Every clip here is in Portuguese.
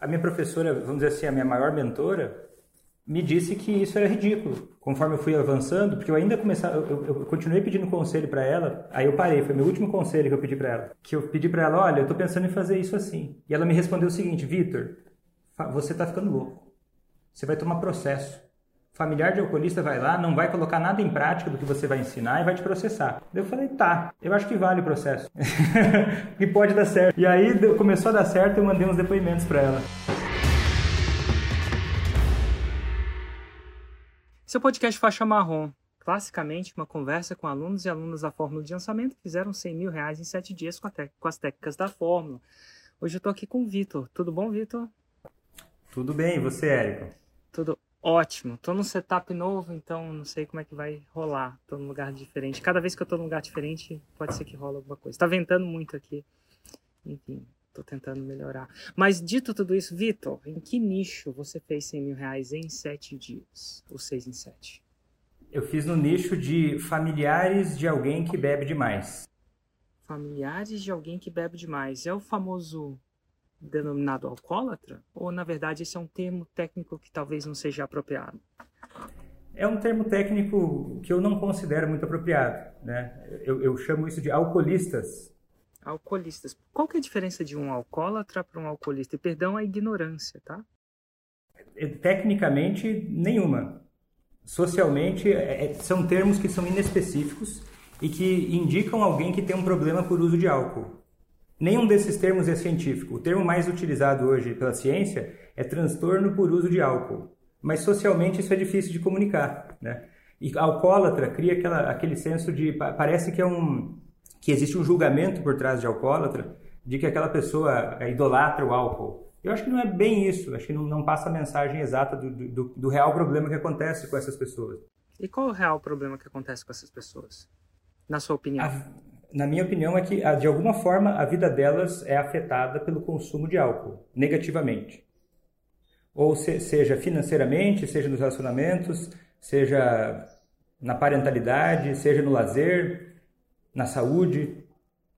a minha professora, vamos dizer assim, a minha maior mentora, me disse que isso era ridículo. Conforme eu fui avançando, porque eu ainda começava, eu, eu continuei pedindo conselho para ela, aí eu parei, foi meu último conselho que eu pedi para ela. Que eu pedi para ela, olha, eu tô pensando em fazer isso assim. E ela me respondeu o seguinte, Vitor, você tá ficando louco. Você vai tomar processo. Familiar de alcoolista vai lá, não vai colocar nada em prática do que você vai ensinar e vai te processar. Eu falei, tá, eu acho que vale o processo. e pode dar certo. E aí começou a dar certo, eu mandei uns depoimentos para ela. Seu podcast Faixa Marrom. Classicamente, uma conversa com alunos e alunas da Fórmula de Lançamento que fizeram 100 mil reais em 7 dias com, com as técnicas da Fórmula. Hoje eu estou aqui com o Vitor. Tudo bom, Vitor? Tudo bem, e você, Érico? Tudo ótimo. Estou num setup novo, então não sei como é que vai rolar. Estou num lugar diferente. Cada vez que eu estou num lugar diferente, pode ser que rola alguma coisa. Está ventando muito aqui. Enfim, Tô tentando melhorar. Mas dito tudo isso, Vitor, em que nicho você fez 100 mil reais em 7 dias? Ou 6 em 7? Eu fiz no nicho de familiares de alguém que bebe demais. Familiares de alguém que bebe demais. É o famoso denominado alcoólatra? Ou, na verdade, esse é um termo técnico que talvez não seja apropriado? É um termo técnico que eu não considero muito apropriado. Né? Eu, eu chamo isso de alcoolistas alcoolistas. Qual que é a diferença de um alcoólatra para um alcoolista? E perdão a ignorância, tá? É, tecnicamente, nenhuma. Socialmente, é, é, são termos que são inespecíficos e que indicam alguém que tem um problema por uso de álcool. Nenhum desses termos é científico. O termo mais utilizado hoje pela ciência é transtorno por uso de álcool. Mas socialmente isso é difícil de comunicar, né? E alcoólatra cria aquela, aquele senso de parece que é um que existe um julgamento por trás de alcoólatra de que aquela pessoa é, idolatra o álcool. Eu acho que não é bem isso, acho que não, não passa a mensagem exata do, do, do, real problema que acontece com essas pessoas. E qual é o real problema que acontece com essas pessoas, na sua opinião? A, na minha opinião é que, de alguma forma, a vida delas é afetada pelo consumo de álcool, negativamente. Ou se, seja financeiramente, seja nos relacionamentos, seja na parentalidade, seja no lazer, na saúde,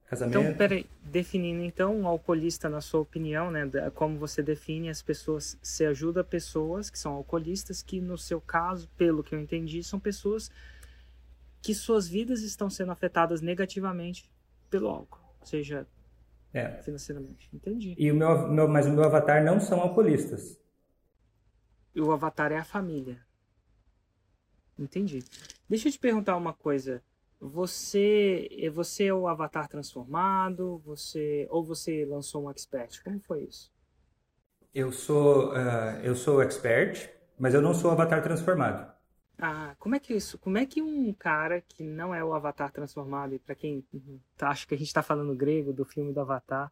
casamento. Então, peraí, definindo então um alcoolista na sua opinião, né, como você define as pessoas, você ajuda pessoas que são alcoolistas, que no seu caso, pelo que eu entendi, são pessoas que suas vidas estão sendo afetadas negativamente pelo álcool, seja é. financeiramente. Entendi. E o meu, meu, mas o meu avatar não são alcoolistas. E o avatar é a família. Entendi. Deixa eu te perguntar uma coisa. Você, eh, você é o avatar transformado? Você ou você lançou um expert? Como foi isso? Eu sou uh, eu sou expert, mas eu não sou o avatar transformado. Ah, como é que isso? Como é que um cara que não é o avatar transformado e para quem tá, acha que a gente está falando grego do filme do Avatar,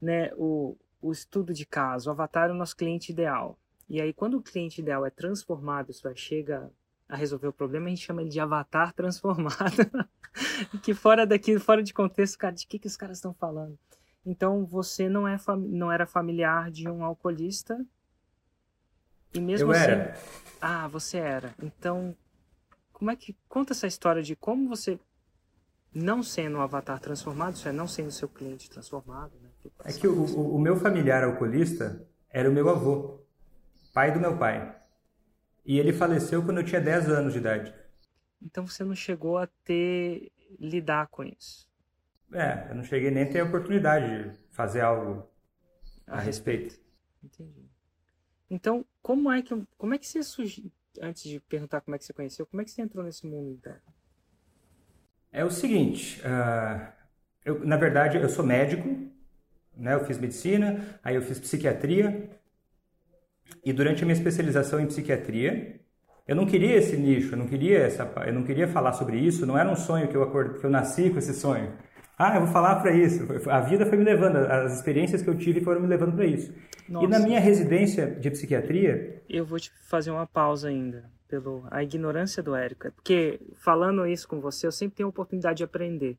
né? O, o estudo de caso, o avatar é o nosso cliente ideal. E aí quando o cliente ideal é transformado, isso aí chega a resolver o problema, a gente chama ele de avatar transformado. que fora daqui, fora de contexto, cara, de que, que os caras estão falando? Então você não, é não era familiar de um alcoolista. E mesmo Eu assim. Era. Ah, você era. Então, como é que. Conta essa história de como você, não sendo um avatar transformado, isso é, não sendo seu cliente transformado, né? É que o, o, o meu familiar alcoolista era o meu avô, pai do meu pai. E ele faleceu quando eu tinha 10 anos de idade. Então você não chegou a ter lidar com isso? É, eu não cheguei nem a ter a oportunidade de fazer algo a, a respeito. respeito. Entendi. Então, como é que como é que você surgiu antes de perguntar como é que você conheceu, como é que você entrou nesse mundo então? É o seguinte, uh, eu, na verdade eu sou médico, né? Eu fiz medicina, aí eu fiz psiquiatria e durante a minha especialização em psiquiatria, eu não queria esse nicho, eu não queria essa, eu não queria falar sobre isso, não era um sonho que eu acord, que eu nasci com esse sonho. Ah, eu vou falar para isso. A vida foi me levando, as experiências que eu tive foram me levando para isso. Nossa. E na minha residência de psiquiatria, eu vou te fazer uma pausa ainda pelo a ignorância do Érico, é porque falando isso com você, eu sempre tenho a oportunidade de aprender.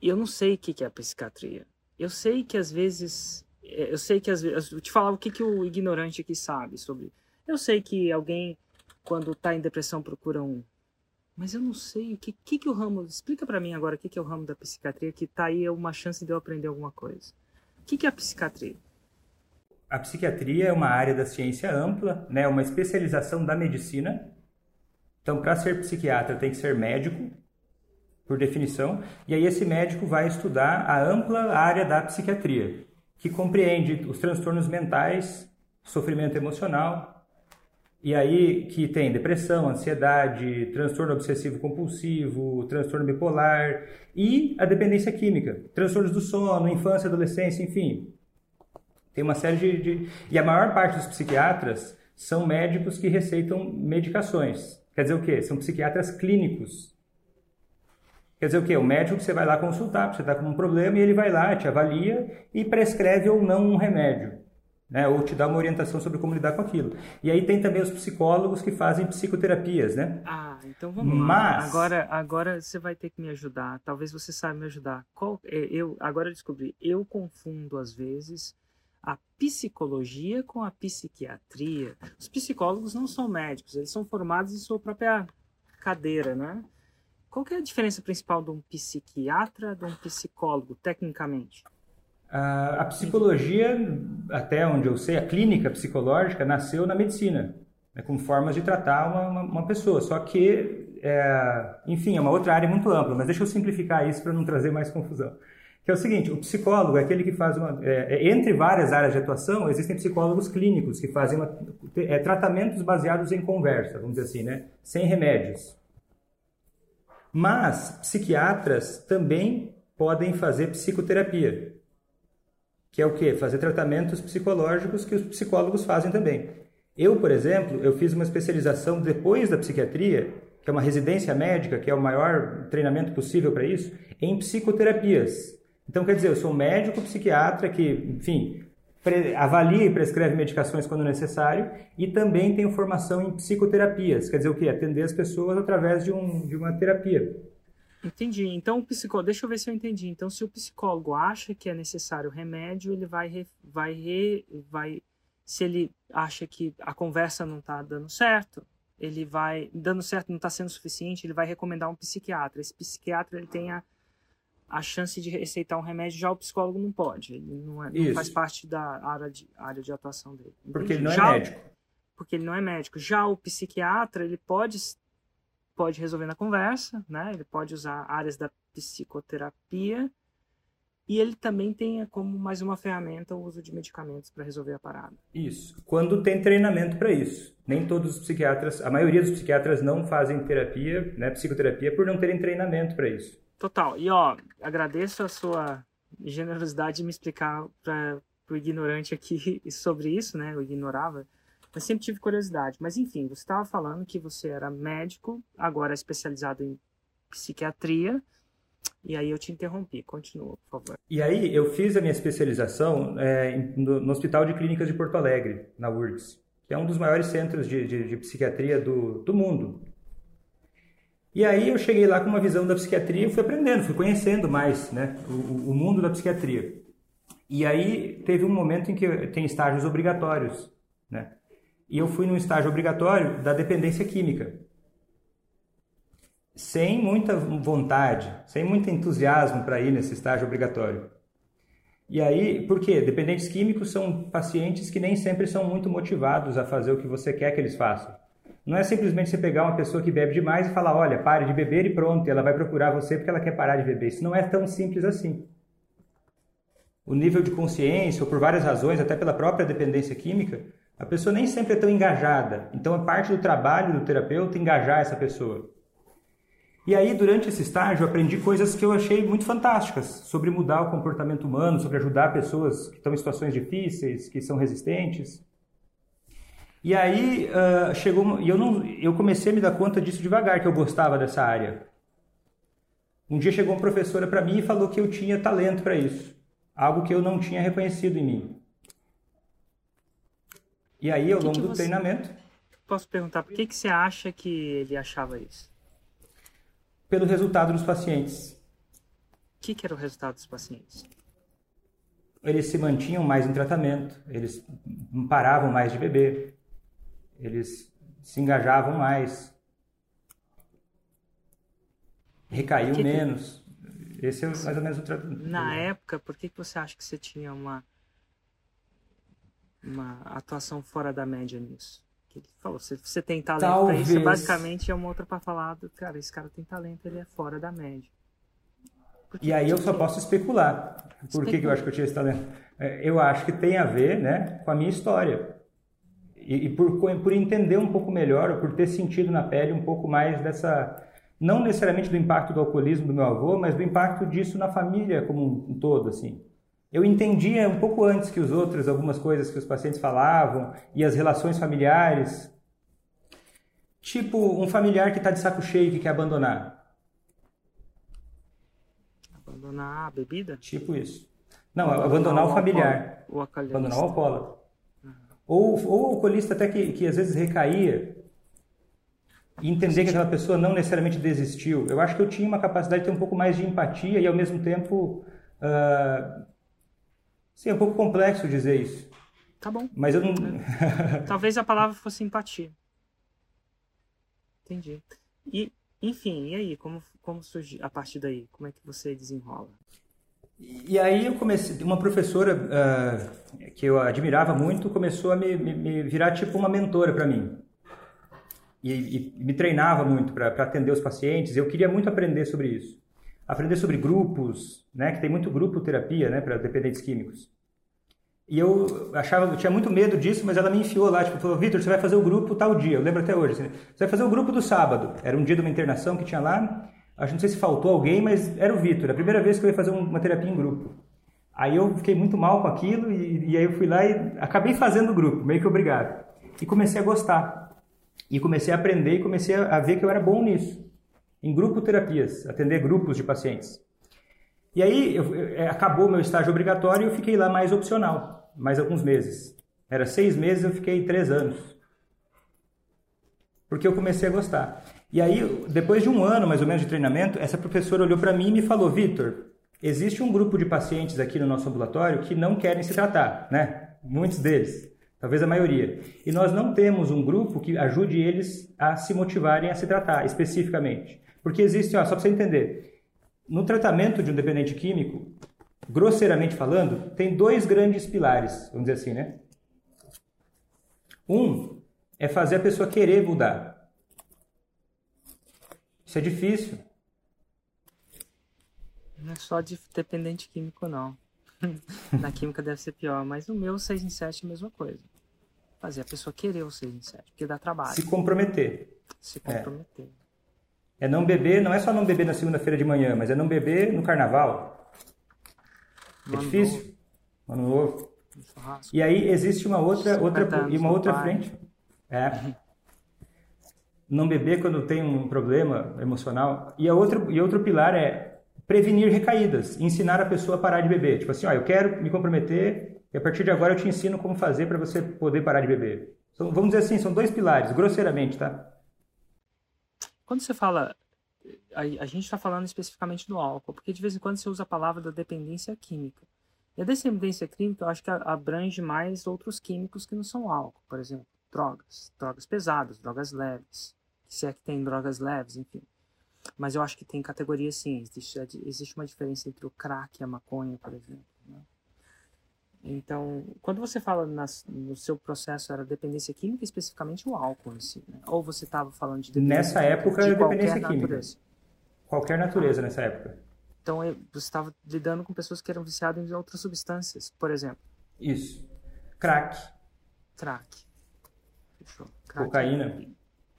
E eu não sei o que é a psiquiatria. Eu sei que às vezes é, eu sei que às vezes. Eu te falava o que, que o ignorante aqui sabe sobre. Eu sei que alguém, quando está em depressão, procura um. Mas eu não sei o que, que, que o ramo. Explica para mim agora o que, que é o ramo da psiquiatria, que tá aí uma chance de eu aprender alguma coisa. O que, que é a psiquiatria? a psiquiatria é uma área da ciência ampla, né, uma especialização da medicina. Então, para ser psiquiatra, tem que ser médico, por definição, e aí esse médico vai estudar a ampla área da psiquiatria, que compreende os transtornos mentais, sofrimento emocional, e aí que tem depressão, ansiedade, transtorno obsessivo compulsivo, transtorno bipolar e a dependência química, transtornos do sono, infância, adolescência, enfim. Tem uma série de, de... E a maior parte dos psiquiatras são médicos que receitam medicações. Quer dizer o quê? São psiquiatras clínicos. Quer dizer o quê? O médico que você vai lá consultar, você está com um problema e ele vai lá, te avalia e prescreve ou não um remédio né? ou te dá uma orientação sobre como lidar com aquilo. E aí tem também os psicólogos que fazem psicoterapias, né? Ah, então vamos Mas... lá. Agora, agora você vai ter que me ajudar. Talvez você saiba me ajudar. Qual, é, eu agora eu descobri. Eu confundo às vezes a psicologia com a psiquiatria. Os psicólogos não são médicos, eles são formados em sua própria cadeira, né? Qual é a diferença principal de um psiquiatra de um psicólogo, tecnicamente? A, psicologia, até onde eu sei, a clínica psicológica nasceu na medicina, né, com formas de tratar uma, uma, uma pessoa. Só que, é, enfim, é uma outra área muito ampla, mas deixa eu simplificar isso para não trazer mais confusão. Que é o seguinte, o psicólogo é aquele que faz uma... É, é entre várias áreas de atuação, existem psicólogos clínicos que fazem uma, é, tratamentos baseados em conversa, vamos dizer assim, né? Sem remédios. Mas psiquiatras também podem fazer psicoterapia que é o quê? Fazer tratamentos psicológicos que os psicólogos fazem também. Eu, por exemplo, eu fiz uma especialização depois da psiquiatria, que é uma residência médica, que é o maior treinamento possível para isso, em psicoterapias. Então, quer dizer, eu sou um médico psiquiatra que, enfim, avalia e prescreve medicações quando necessário e também tenho formação em psicoterapias, quer dizer o quê? Atender as pessoas através de, um, de uma terapia. Entendi. Então, o psicólogo, deixa eu ver se eu entendi. Então, se o psicólogo acha que é necessário remédio, ele vai, re, vai, re, vai, se ele acha que a conversa não está dando certo, ele vai, dando certo, não está sendo suficiente, ele vai recomendar um psiquiatra. Esse psiquiatra, ele tem a, a chance de receitar um remédio, já o psicólogo não pode. Ele não, é, não faz parte da área de, área de atuação dele. Entendi. Porque ele não é já, médico. Porque ele não é médico. Já o psiquiatra, ele pode pode resolver na conversa, né? Ele pode usar áreas da psicoterapia e ele também tem como mais uma ferramenta o uso de medicamentos para resolver a parada. Isso. Quando tem treinamento para isso. Nem todos os psiquiatras, a maioria dos psiquiatras não fazem terapia, né, psicoterapia, por não terem treinamento para isso. Total. E ó, agradeço a sua generosidade de me explicar para o ignorante aqui sobre isso, né? Eu ignorava. Eu sempre tive curiosidade. Mas enfim, você estava falando que você era médico, agora especializado em psiquiatria. E aí eu te interrompi. Continua, por favor. E aí eu fiz a minha especialização é, no, no, Hospital de Clínicas de Porto Alegre, na URGS, que é um dos maiores centros de, de, de psiquiatria do, do mundo. E aí eu cheguei lá com uma visão da psiquiatria e fui aprendendo, fui conhecendo mais né, o, o mundo da psiquiatria. E aí teve um momento em que tem estágios obrigatórios, né? E eu fui num estágio obrigatório da dependência química. Sem muita vontade, sem muito entusiasmo para ir nesse estágio obrigatório. E aí, por quê? Dependentes químicos são pacientes que nem sempre são muito motivados a fazer o que você quer que eles façam. Não é simplesmente você pegar uma pessoa que bebe demais e falar, olha, pare de beber e pronto, e ela vai procurar você porque ela quer parar de beber. Isso não é tão simples assim. O nível de consciência, ou por várias razões, até pela própria dependência química, a pessoa nem sempre é tão engajada. Então é parte do trabalho do terapeuta engajar essa pessoa. E aí, durante esse estágio, eu aprendi coisas que eu achei muito fantásticas sobre mudar o comportamento humano, sobre ajudar pessoas que estão em situações difíceis, que são resistentes. E aí uh, chegou e eu não, eu comecei a me dar conta disso devagar que eu gostava dessa área. Um dia chegou uma professora para mim e falou que eu tinha talento para isso, algo que eu não tinha reconhecido em mim. E aí, ao que longo que do você... treinamento. Posso perguntar, por que, que você acha que ele achava isso? Pelo resultado dos pacientes. O que, que era o resultado dos pacientes? Eles se mantinham mais em tratamento, eles paravam mais de beber, eles se engajavam mais, recaiu que menos. Esse é mais ou menos o tratamento. Na época, por que, que você acha que você tinha uma uma atuação fora da média nisso. Que ele falou, se você tem talento Talvez. pra isso, basicamente é uma outra para falar do cara, esse cara tem talento, ele é fora da média. e aí eu só posso especular. Por que, que eu acho que eu tinha esse talento? É, eu acho que tem a ver né, com a minha história. E, e por, por entender um pouco melhor, ou por ter sentido na pele um pouco mais dessa. Não necessariamente do impacto do alcoolismo do meu avô, mas do impacto disso na família como um todo, assim. Eu entendia um pouco antes que os outros algumas coisas que os pacientes falavam e as relações familiares. Tipo, um familiar que está de saco cheio e que quer abandonar. Abandonar a bebida? Tipo isso. Não, abandonar, abandonar o familiar. O abandonar o alcoólatra. Uhum. Ou, ou o alcoolista até que, que às vezes recaía e entender que aquela pessoa não necessariamente desistiu. Eu acho que eu tinha uma capacidade de ter um pouco mais de empatia e ao mesmo tempo uh, Sim, é um pouco complexo dizer isso. Tá bom. Mas eu não. Talvez a palavra fosse empatia. Entendi. E, enfim, e aí? Como, como surge a partir daí? Como é que você desenrola? E aí eu comecei, uma professora uh, que eu admirava muito começou a me, me, me virar tipo uma mentora para mim. E, e, me treinava muito para atender os pacientes. Eu queria muito aprender sobre isso aprender sobre grupos, né, que tem muito grupo terapia, né, para dependentes químicos. E eu achava, eu tinha muito medo disso, mas ela me enfiou lá, tipo, falou, Vitor, você vai fazer o grupo tal dia, eu lembro até hoje, assim, você vai fazer o grupo do sábado, era um dia de uma internação que tinha lá, acho não sei se faltou alguém, mas era o Vitor, a primeira vez que eu ia fazer uma terapia em grupo. Aí eu fiquei muito mal com aquilo e, e aí eu fui lá e acabei fazendo o grupo, meio que obrigado. E comecei a gostar. E comecei a aprender e comecei a ver que eu era bom nisso em grupo terapias, atender grupos de pacientes. E aí eu, eu, é, acabou meu estágio obrigatório e eu fiquei lá mais opcional, mais alguns meses. Era seis meses, eu fiquei três anos. Porque eu comecei a gostar. E aí, depois de um ano mais ou menos de treinamento, essa professora olhou para mim e me falou: Vitor, existe um grupo de pacientes aqui no nosso ambulatório que não querem se tratar, né? Muitos deles, talvez a maioria. E nós não temos um grupo que ajude eles a se motivarem a se tratar especificamente. Porque existe, ó, só para você entender, no tratamento de um dependente químico, grosseiramente falando, tem dois grandes pilares, vamos dizer assim, né? Um é fazer a pessoa querer mudar. Isso é difícil. Não é só de dependente químico, não. Na química deve ser pior, mas no meu 6 em 7 é a mesma coisa. Fazer a pessoa querer o 6 em 7, porque dá trabalho. Se comprometer. Se comprometer. É. É não beber, não é só não beber na segunda-feira de manhã, mas é não beber no carnaval. É Mano difícil. Novo. Ano novo. E aí existe uma outra, outra e uma outra frente. É. Não beber quando tem um problema emocional. E a outra e outro pilar é prevenir recaídas, ensinar a pessoa a parar de beber. Tipo assim, ó, eu quero me comprometer e a partir de agora eu te ensino como fazer para você poder parar de beber. Então, vamos dizer assim, são dois pilares, grosseiramente, tá? Quando você fala. A, a gente está falando especificamente do álcool, porque de vez em quando você usa a palavra da dependência química. E a dependência química eu acho que abrange mais outros químicos que não são álcool, por exemplo, drogas, drogas pesadas, drogas leves, se é que tem drogas leves, enfim. Mas eu acho que tem categorias sim, existe, existe uma diferença entre o crack e a maconha, por exemplo. Então, quando você fala nas, no seu processo era dependência química, especificamente o álcool em si, né? ou você estava falando de nessa época de dependência química, qualquer natureza ah. nessa época. Então você estava lidando com pessoas que eram viciadas em outras substâncias, por exemplo. Isso. Crack. Crack. Fechou. Crack, cocaína.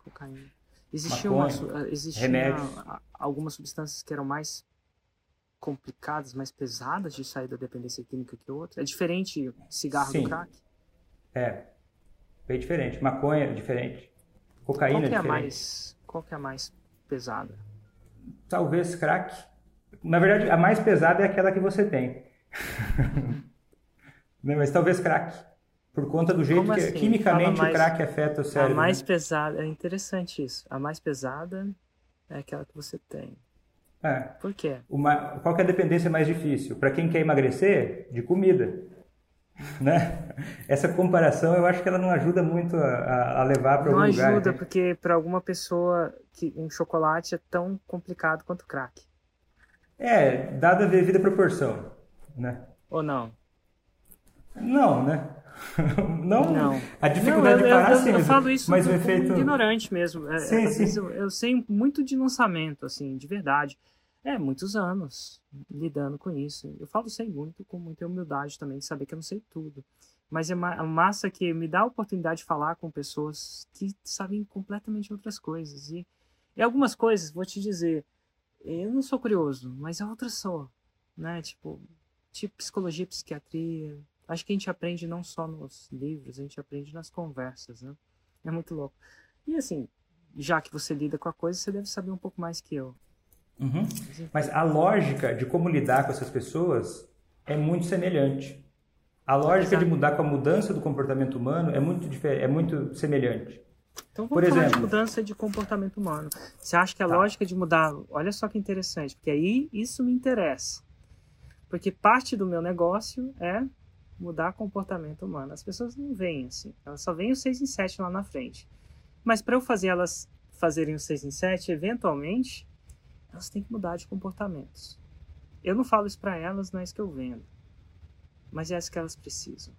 Cocaína. Existiam uma, existia algumas substâncias que eram mais complicadas, mais pesadas de sair da dependência química que outra? É diferente cigarro Sim. do crack? É, bem diferente. Maconha é diferente. Cocaína qual é diferente. É mais, qual que é a mais pesada? Talvez crack. Na verdade, a mais pesada é aquela que você tem. Mas talvez crack. Por conta do jeito Como que assim? quimicamente mais, o crack afeta o cérebro. A mais né? pesada, é interessante isso. A mais pesada é aquela que você tem. É. Por quê? Uma, qual é a dependência mais difícil? Para quem quer emagrecer, de comida. Né? Essa comparação eu acho que ela não ajuda muito a, a levar para algum lugar. Não ajuda, né? porque para alguma pessoa que um chocolate é tão complicado quanto crack. É, dada a devida proporção, né? Ou não? Não, né? não, não, a dificuldade não, eu, de parar eu, sim, eu, falo isso mas o efeito ignorante mesmo. É, sim, vezes eu, eu sei muito de lançamento, assim, de verdade. É, muitos anos lidando com isso. Eu falo sei muito, com muita humildade também, de saber que eu não sei tudo. Mas é ma massa que me dá a oportunidade de falar com pessoas que sabem completamente outras coisas. E, e algumas coisas, vou te dizer, eu não sou curioso, mas outras sou. Né? Tipo, tipo psicologia, psiquiatria. Acho que a gente aprende não só nos livros, a gente aprende nas conversas, né? É muito louco. E assim, já que você lida com a coisa, você deve saber um pouco mais que eu. Uhum. Mas a lógica de como lidar com essas pessoas é muito semelhante. A lógica Exato. de mudar com a mudança do comportamento humano é muito, é muito semelhante. Então vamos Por falar exemplo, de mudança de comportamento humano. Você acha que a tá. lógica de mudar... Olha só que interessante, porque aí isso me interessa. Porque parte do meu negócio é mudar comportamento humano. As pessoas não veem assim. Elas só veem o 6 em 7 lá na frente. Mas para eu fazer elas fazerem o 6 em 7, eventualmente, elas têm que mudar de comportamentos. Eu não falo isso para elas, não é isso que eu vendo. Mas é isso que elas precisam.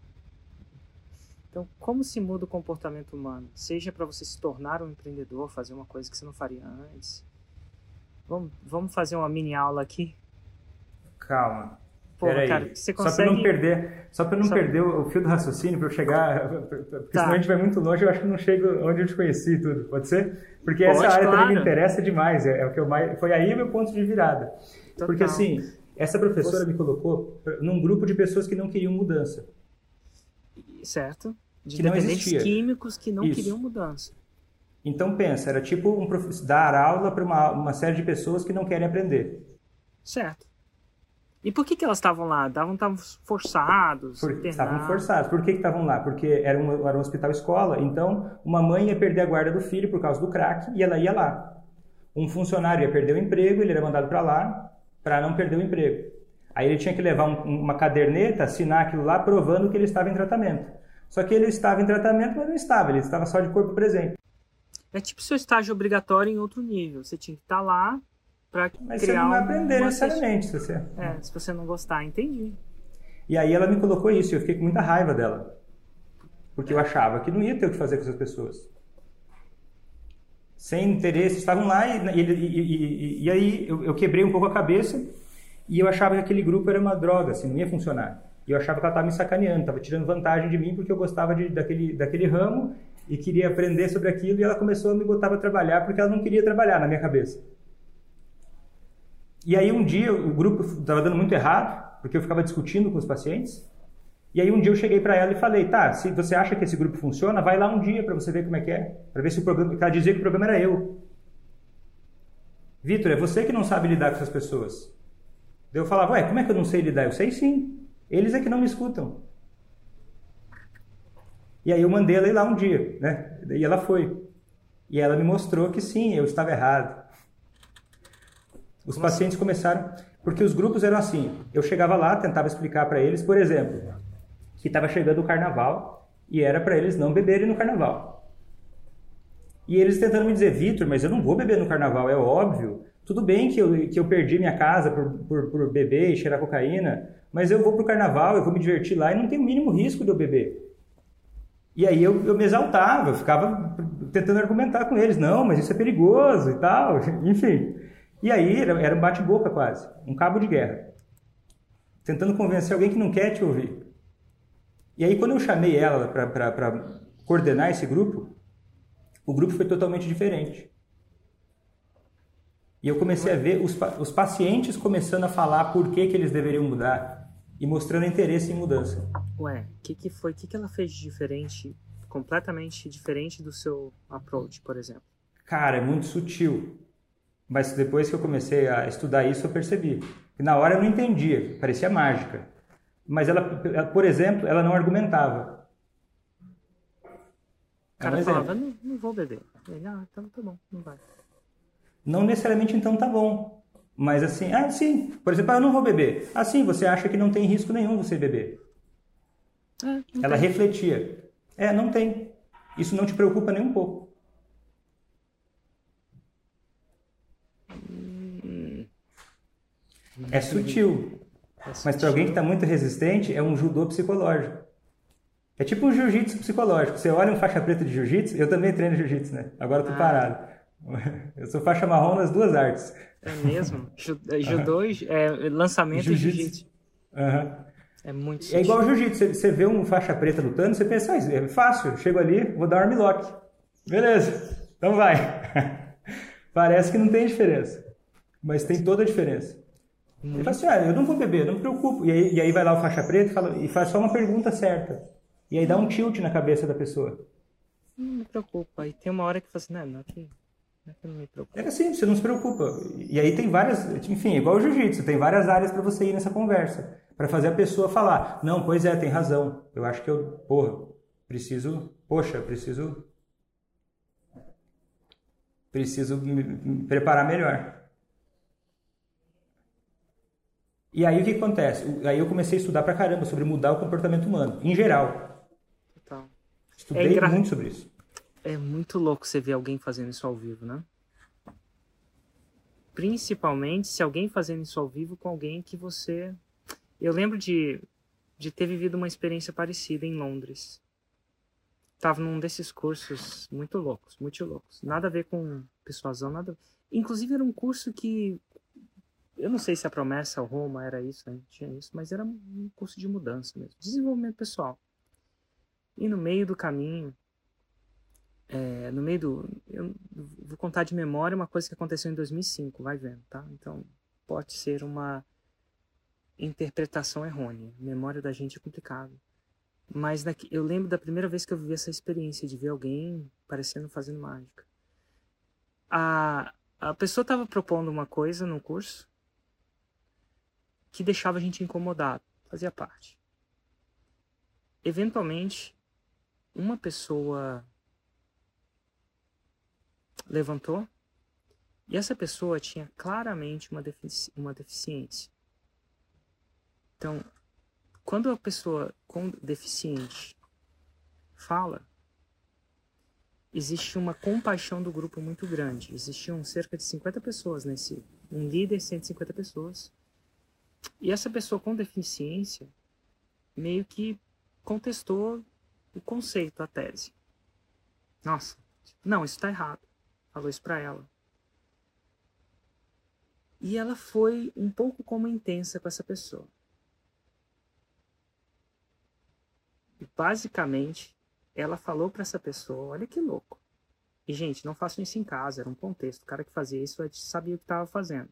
Então, como se muda o comportamento humano? Seja para você se tornar um empreendedor, fazer uma coisa que você não faria antes. Vamos, vamos fazer uma mini aula aqui? Calma. Pô, cara, você consegue... Só para não perder, só para não só... perder o fio do raciocínio, para eu chegar, porque tá. senão a gente vai muito longe, eu acho que não chego onde eu te conheci tudo, pode ser? Porque pode, essa área claro. também me interessa demais, é, é, o que eu mais, foi aí o meu ponto de virada. Total. Porque assim, essa professora Você... me colocou num grupo de pessoas que não queriam mudança. Certo. De que dependentes químicos que não Isso. queriam mudança. Então pensa, era tipo um prof... dar aula para uma, uma série de pessoas que não querem aprender. Certo. E por que, que elas estavam lá? Estavam forçados? Por, estavam forçados. Por que estavam lá? Porque era um, era um hospital escola, então uma mãe ia perder a guarda do filho por causa do crack e ela ia lá. Um funcionário ia perder o emprego, ele era mandado para lá para não perder o emprego. Aí ele tinha que levar um, uma caderneta, assinar aquilo lá, provando que ele estava em tratamento. Só que ele estava em tratamento, mas não estava, ele estava só de corpo presente. É tipo seu estágio obrigatório em outro nível. Você tinha que estar lá para Mas você não vai aprender necessariamente. Se você... É, se você não gostar, entendi. E aí ela me colocou isso e eu fiquei com muita raiva dela. Porque eu achava que não ia ter o que fazer com essas pessoas. Sem interesse, estavam lá e, e, e, e aí eu, eu, quebrei um pouco a cabeça e eu achava que aquele grupo era uma droga, assim, não ia funcionar. E eu achava que ela estava me sacaneando, estava tirando vantagem de mim porque eu gostava de, daquele, daquele ramo e queria aprender sobre aquilo e ela começou a me botar para trabalhar porque ela não queria trabalhar na minha cabeça. E aí um dia o grupo estava dando muito errado, porque eu ficava discutindo com os pacientes. E aí um dia eu cheguei para ela e falei, tá, se você acha que esse grupo funciona, vai lá um dia para você ver como é que é, para ver se o problema, ela dizia que o problema era eu. Vitor, é você que não sabe lidar com essas pessoas. Eu falava, ué, como é que eu não sei lidar? Eu sei sim. Eles é que não me escutam. E aí eu mandei ela ir lá um dia, né? E ela foi. E ela me mostrou que sim, eu estava errado. Os Como pacientes assim? começaram, porque os grupos eram assim. Eu chegava lá, tentava explicar para eles, por exemplo, que estava chegando o carnaval e era para eles não beberem no carnaval. E eles tentando me dizer, Vitor, mas eu não vou beber no carnaval, é óbvio. Tudo bem que eu, que eu perdi minha casa por, por, por beber e cheirar cocaína, mas eu vou pro carnaval, eu vou me divertir lá e não tem o mínimo risco de eu beber. E aí eu, eu me exaltava, eu ficava tentando argumentar com eles, não, mas isso é perigoso e tal, enfim. E aí era, era um bate-boca quase, um cabo de guerra. Tentando convencer alguém que não quer te ouvir. E aí quando eu chamei ela para coordenar esse grupo, o grupo foi totalmente diferente. E eu comecei a ver os, os pacientes começando a falar por que, que eles deveriam mudar e mostrando interesse em mudança. Ué, o que, que foi? O que, que ela fez de diferente, completamente diferente do seu approach, por exemplo? Cara, é muito sutil. Mas depois que eu comecei a estudar isso, eu percebi. E na hora eu não entendia, parecia mágica. Mas ela, por exemplo, ela não argumentava. O cara falava, não, não vou beber. Ele, ah, então tá bom, não vai. Não necessariamente então tá bom. Mas assim, ah, sim. Por exemplo, ah, eu não vou beber. Assim, você acha que não tem risco nenhum você beber. É, ela tem. refletia. É, não tem. Isso não te preocupa nem um pouco. É sutil. É mas para alguém que está muito resistente, é um judô psicológico. É tipo um jiu-jitsu psicológico. Você olha um faixa preta de jiu-jitsu, eu também treino jiu-jitsu, né? Agora eu tô ah. parado. Eu sou faixa marrom nas duas artes. É mesmo? É, judô, é, lançamento jiu e jiu-jitsu. Uhum. É muito É igual jiu-jitsu. Você vê um faixa preta lutando, você pensa, ah, é fácil, chego ali, vou dar um armlock. Beleza, então vai. Parece que não tem diferença. Mas tem toda a diferença. Ele fala assim, ah, eu não vou beber, não me preocupo. E aí, e aí vai lá o faixa preta e, fala, e faz só uma pergunta certa. E aí dá um tilt na cabeça da pessoa. Não me preocupa. E tem uma hora que fala assim, não, não, aqui, não, não me preocupa. É assim, você não se preocupa. E aí tem várias, enfim, igual o jiu-jitsu, tem várias áreas para você ir nessa conversa. para fazer a pessoa falar, não, pois é, tem razão. Eu acho que eu, porra, preciso, poxa, preciso preciso me preparar melhor. E aí o que acontece? Aí eu comecei a estudar pra caramba sobre mudar o comportamento humano, em geral. Total. Estudei é engra... muito sobre isso. É muito louco você ver alguém fazendo isso ao vivo, né? Principalmente se alguém fazendo isso ao vivo com alguém que você. Eu lembro de, de ter vivido uma experiência parecida em Londres. Tava num desses cursos muito loucos, muito loucos. Nada a ver com persuasão, nada. Inclusive era um curso que eu não sei se a promessa Roma era isso, né? tinha isso, mas era um curso de mudança mesmo, desenvolvimento pessoal. E no meio do caminho, é, no meio do, eu vou contar de memória uma coisa que aconteceu em 2005, vai vendo, tá? Então pode ser uma interpretação errônea. Memória da gente é complicado. Mas daqui, eu lembro da primeira vez que eu vivi essa experiência de ver alguém parecendo fazendo mágica. A, a pessoa estava propondo uma coisa no curso que deixava a gente incomodado, fazia parte. Eventualmente, uma pessoa levantou e essa pessoa tinha claramente uma, defici uma deficiência. Então, quando a pessoa com deficiente fala, existe uma compaixão do grupo muito grande. Existiam cerca de 50 pessoas nesse, um líder, 150 pessoas. E essa pessoa com deficiência meio que contestou o conceito, a tese. Nossa, não, isso está errado. Falou isso para ela. E ela foi um pouco como intensa com essa pessoa. E basicamente, ela falou para essa pessoa: olha que louco. E, gente, não façam isso em casa, era um contexto. O cara que fazia isso sabia o que estava fazendo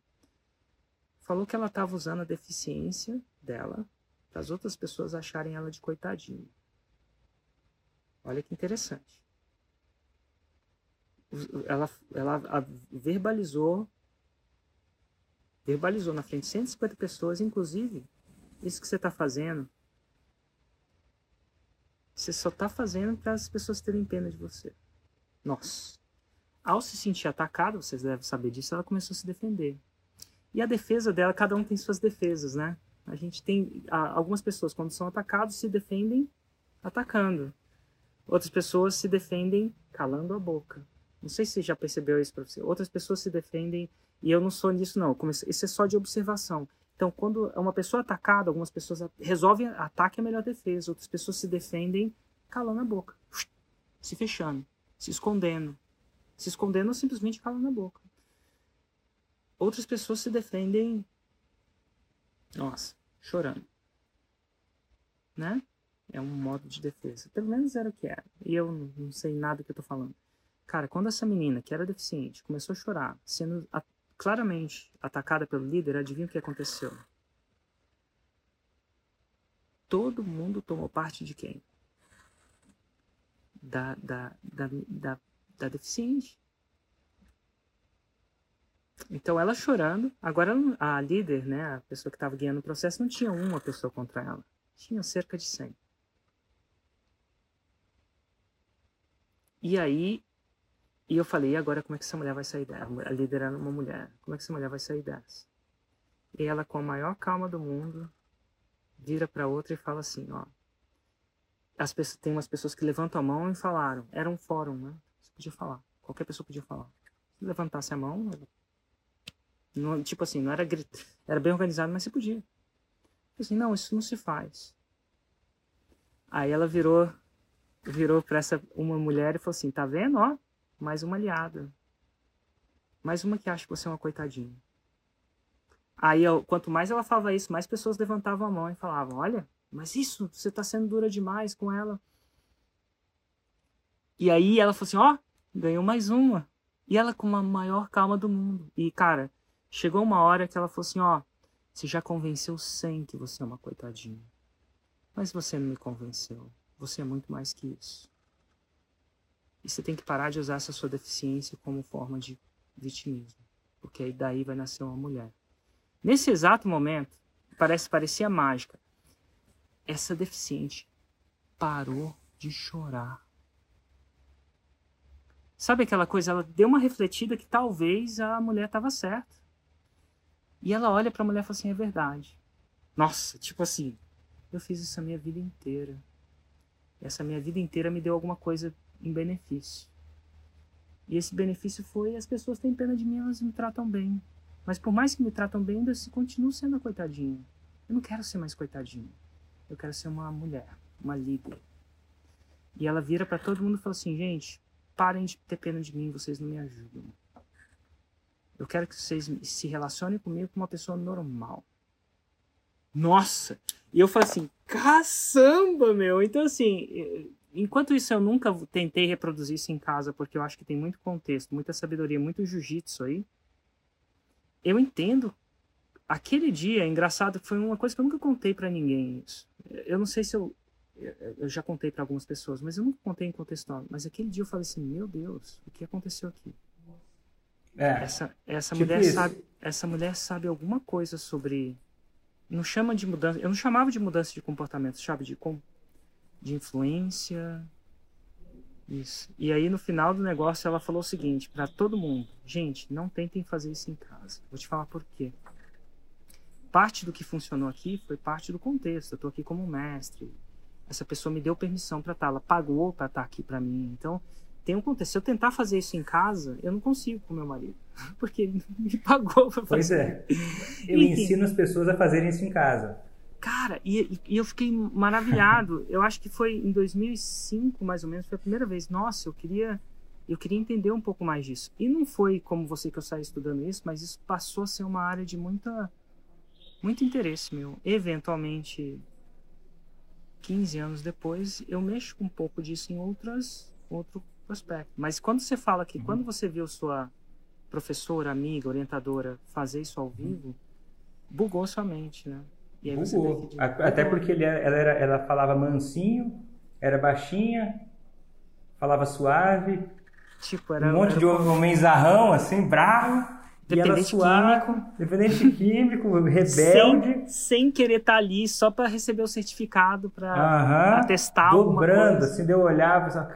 falou que ela estava usando a deficiência dela para as outras pessoas acharem ela de coitadinha. Olha que interessante. Ela, ela verbalizou verbalizou na frente de 150 pessoas, inclusive, isso que você está fazendo, você só está fazendo para as pessoas terem pena de você. Nossa. Ao se sentir atacada, vocês devem saber disso, ela começou a se defender. E a defesa dela, cada um tem suas defesas, né? A gente tem algumas pessoas quando são atacados se defendem atacando. Outras pessoas se defendem calando a boca. Não sei se já percebeu isso para você. Outras pessoas se defendem e eu não sou nisso não. Isso é só de observação. Então, quando é uma pessoa atacada, algumas pessoas resolvem ataque é a melhor defesa. Outras pessoas se defendem calando a boca, se fechando, se escondendo, se escondendo ou simplesmente calando a boca outras pessoas se defendem, nossa, chorando. Né? É um modo de defesa. Pelo menos era o que era. E eu não sei nada que eu tô falando. Cara, quando essa menina, que era deficiente, começou a chorar, sendo a, claramente atacada pelo líder, adivinha o que aconteceu? Todo mundo tomou parte de quem? Da, da, da, da, da deficiente. Então ela chorando, agora a líder, né, a pessoa que estava guiando o processo, não tinha uma pessoa contra ela, tinha cerca de 100. E aí, e eu falei, e agora como é que essa mulher vai sair dessa? A líder era uma mulher, como é que essa mulher vai sair dessa? E ela, com a maior calma do mundo, vira para outra e fala assim, ó, as pessoas, tem umas pessoas que levantam a mão e falaram, era um fórum, né? Você podia falar, qualquer pessoa podia falar. Se levantasse a mão, não, tipo assim, não era grito, era bem organizado, mas você podia. Assim, não, isso não se faz. Aí ela virou virou para essa uma mulher e falou assim: "Tá vendo, ó? Mais uma aliada. Mais uma que acha que você é uma coitadinha." Aí, eu, quanto mais ela falava isso, mais pessoas levantavam a mão e falavam: "Olha, mas isso, você tá sendo dura demais com ela." E aí ela falou assim: "Ó, ganhou mais uma." E ela com a maior calma do mundo. E cara, chegou uma hora que ela falou assim: "Ó, você já convenceu 100 que você é uma coitadinha. Mas você não me convenceu. Você é muito mais que isso. E você tem que parar de usar essa sua deficiência como forma de vitimismo. Porque aí daí vai nascer uma mulher. Nesse exato momento, parece parecia mágica. Essa deficiente parou de chorar. Sabe aquela coisa? Ela deu uma refletida que talvez a mulher estava certa. E ela olha para a mulher e fala assim: é verdade. Nossa, tipo assim, eu fiz isso a minha vida inteira. Essa minha vida inteira me deu alguma coisa em benefício. E esse benefício foi as pessoas têm pena de mim, elas me tratam bem. Mas por mais que me tratam bem, ainda se continuo sendo a coitadinha. Eu não quero ser mais coitadinha. Eu quero ser uma mulher, uma líder. E ela vira para todo mundo e fala assim: gente, parem de ter pena de mim, vocês não me ajudam. Eu quero que vocês se relacionem comigo como uma pessoa normal. Nossa! E eu falei assim, caçamba, meu! Então, assim, enquanto isso eu nunca tentei reproduzir isso em casa, porque eu acho que tem muito contexto, muita sabedoria, muito jiu-jitsu aí. Eu entendo. Aquele dia, engraçado, foi uma coisa que eu nunca contei para ninguém. Isso. Eu não sei se eu. Eu já contei para algumas pessoas, mas eu nunca contei em contexto. Mas aquele dia eu falei assim: Meu Deus, o que aconteceu aqui? É, essa essa tipo mulher isso. sabe essa mulher sabe alguma coisa sobre não chama de mudança. Eu não chamava de mudança de comportamento, chama de, de influência. Isso. E aí no final do negócio ela falou o seguinte para todo mundo: gente, não tentem fazer isso em casa. Vou te falar por quê. Parte do que funcionou aqui foi parte do contexto. Eu estou aqui como mestre. Essa pessoa me deu permissão para estar, tá, ela pagou para estar tá aqui para mim. Então tem um contexto. Se eu tentar fazer isso em casa, eu não consigo com meu marido. Porque ele me pagou pra fazer. Pois é. Eu Enfim. ensino as pessoas a fazerem isso em casa. Cara, e, e eu fiquei maravilhado. eu acho que foi em 2005, mais ou menos, foi a primeira vez. Nossa, eu queria eu queria entender um pouco mais disso. E não foi como você que eu saí estudando isso, mas isso passou a ser uma área de muita muito interesse meu. Eventualmente 15 anos depois, eu mexo com um pouco disso em outras outro prospecto. Mas quando você fala que, uhum. quando você viu sua professora, amiga, orientadora fazer isso ao vivo, bugou sua mente, né? E aí bugou. Até porque ele, ela, era, ela falava mansinho, era baixinha, falava suave. Tipo, era, um monte era de homem zarrão, assim, bravo. Dependente químico. Dependente químico, rebelde. Sem, sem querer estar tá ali só para receber o certificado, para testar Dobrando, assim, deu olhar e pensava,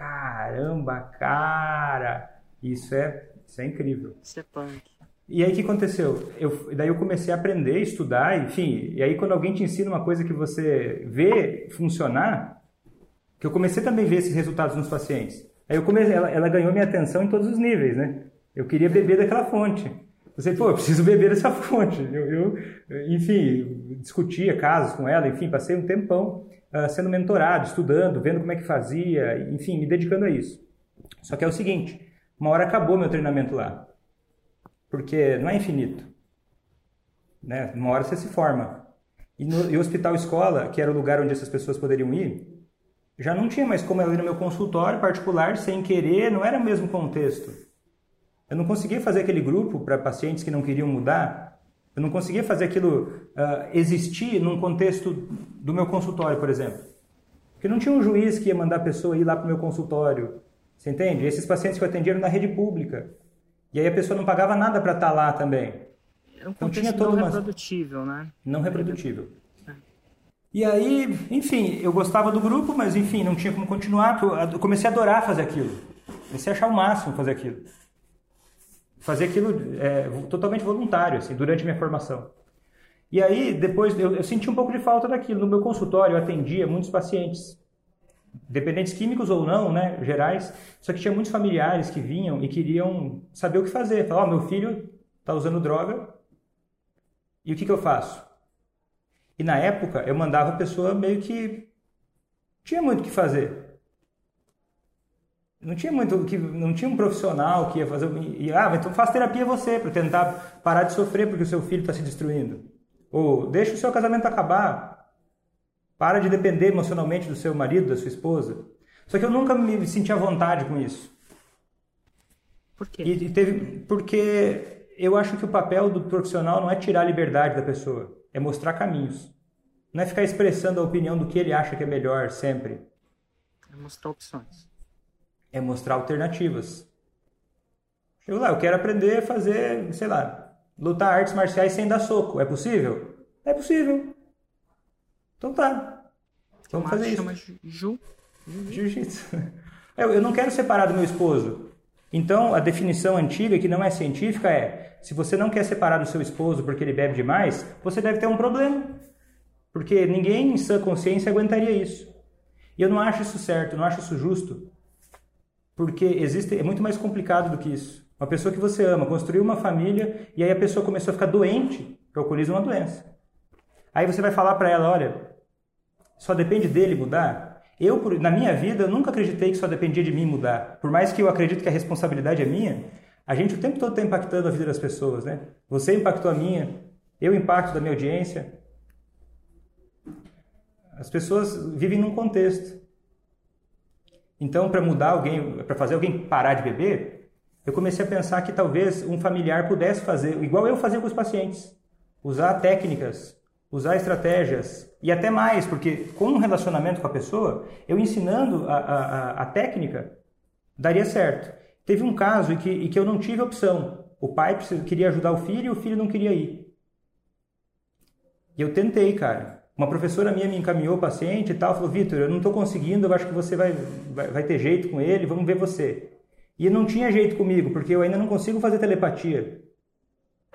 caramba, cara, isso é, isso é incrível. Isso é punk. E aí o que aconteceu? Eu, daí eu comecei a aprender, estudar, enfim. E aí quando alguém te ensina uma coisa que você vê funcionar, que eu comecei também a ver esses resultados nos pacientes. Aí eu comecei, ela, ela ganhou minha atenção em todos os níveis, né? Eu queria beber daquela fonte. Você, pô, eu preciso beber dessa fonte. Eu, eu, enfim, discutia casos com ela, enfim, passei um tempão uh, sendo mentorado, estudando, vendo como é que fazia, enfim, me dedicando a isso. Só que é o seguinte, uma hora acabou meu treinamento lá. Porque não é infinito. Né? Uma hora você se forma. E, no, e o hospital escola, que era o lugar onde essas pessoas poderiam ir, já não tinha mais como ir no meu consultório particular sem querer, não era o mesmo contexto. Eu não conseguia fazer aquele grupo para pacientes que não queriam mudar. Eu não conseguia fazer aquilo uh, existir num contexto do meu consultório, por exemplo. Porque não tinha um juiz que ia mandar a pessoa ir lá para o meu consultório. Você entende? Esses pacientes que eu atendia eram na rede pública. E aí a pessoa não pagava nada para estar tá lá também. É um então tinha todo não uma... reprodutível, né? Não reprodutível. É. E aí, enfim, eu gostava do grupo, mas enfim, não tinha como continuar. Eu comecei a adorar fazer aquilo. Comecei a achar o máximo fazer aquilo fazer aquilo é, totalmente voluntário, assim, durante minha formação. E aí, depois, eu, eu, senti um pouco de falta daquilo. No meu consultório, eu atendia muitos pacientes, dependentes químicos ou não, né, gerais, só que tinha muitos familiares que vinham e queriam saber o que fazer. Falavam, oh, meu filho está usando droga, e o que, que eu faço? E na época, eu mandava a pessoa meio que Tinha muito o que fazer. Não tinha muito que não tinha um profissional que ia fazer e ah, então faz terapia você para tentar parar de sofrer porque o seu filho está se destruindo. Ou deixa o seu casamento acabar. Para de depender emocionalmente do seu marido, da sua esposa. Só que eu nunca me senti à vontade com isso. Por quê? E, teve porque eu acho que o papel do profissional não é tirar a liberdade da pessoa, é mostrar caminhos. Não é ficar expressando a opinião do que ele acha que é melhor sempre. É mostrar opções. É mostrar alternativas. Eu lá, eu quero aprender a fazer, sei lá, lutar artes marciais sem dar soco. É possível? É possível. Então tá. Vamos fazer isso. chama Ju. Jiu-jitsu. Eu, eu não quero separar do meu esposo. Então, a definição antiga, que não é científica, é: se você não quer separar do seu esposo porque ele bebe demais, você deve ter um problema. Porque ninguém em sã consciência aguentaria isso. E eu não acho isso certo, não acho isso justo. Porque existe, é muito mais complicado do que isso. Uma pessoa que você ama construiu uma família e aí a pessoa começou a ficar doente, o alcoolismo é uma doença. Aí você vai falar para ela, olha, só depende dele mudar. Eu, na minha vida, nunca acreditei que só dependia de mim mudar. Por mais que eu acredite que a responsabilidade é minha, a gente o tempo todo está impactando a vida das pessoas, né? Você impactou a minha, eu impacto da minha audiência. As pessoas vivem num contexto. Então, para mudar alguém, para fazer alguém parar de beber, eu comecei a pensar que talvez um familiar pudesse fazer, igual eu fazia com os pacientes, usar técnicas, usar estratégias e até mais, porque com um relacionamento com a pessoa, eu ensinando a, a, a técnica, daria certo. Teve um caso em que, em que eu não tive opção. O pai queria ajudar o filho e o filho não queria ir. E eu tentei, cara. Uma professora minha me encaminhou o paciente e tal, falou, Vitor, eu não estou conseguindo, eu acho que você vai, vai, vai, ter jeito com ele, vamos ver você. E não tinha jeito comigo, porque eu ainda não consigo fazer telepatia.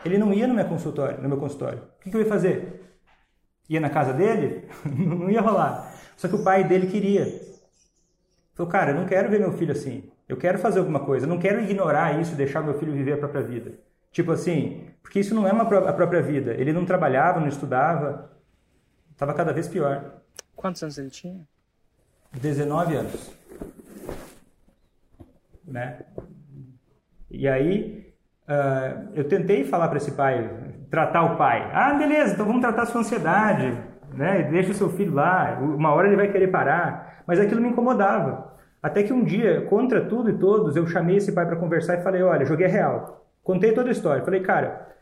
Ele não ia no meu consultório, no meu consultório. O que, que eu ia fazer? Ia na casa dele? não ia rolar. Só que o pai dele queria. Falou, cara, eu não quero ver meu filho assim. Eu quero fazer alguma coisa. Eu não quero ignorar isso, deixar meu filho viver a própria vida. Tipo assim, porque isso não é uma, a própria vida. Ele não trabalhava, não estudava, Estava cada vez pior. Quantos anos ele tinha? 19 anos. Né? E aí, uh, eu tentei falar para esse pai, tratar o pai. Ah, beleza, então vamos tratar a sua ansiedade, né? Deixa o seu filho lá, uma hora ele vai querer parar. Mas aquilo me incomodava. Até que um dia, contra tudo e todos, eu chamei esse pai para conversar e falei: olha, joguei real. Contei toda a história. Falei, cara,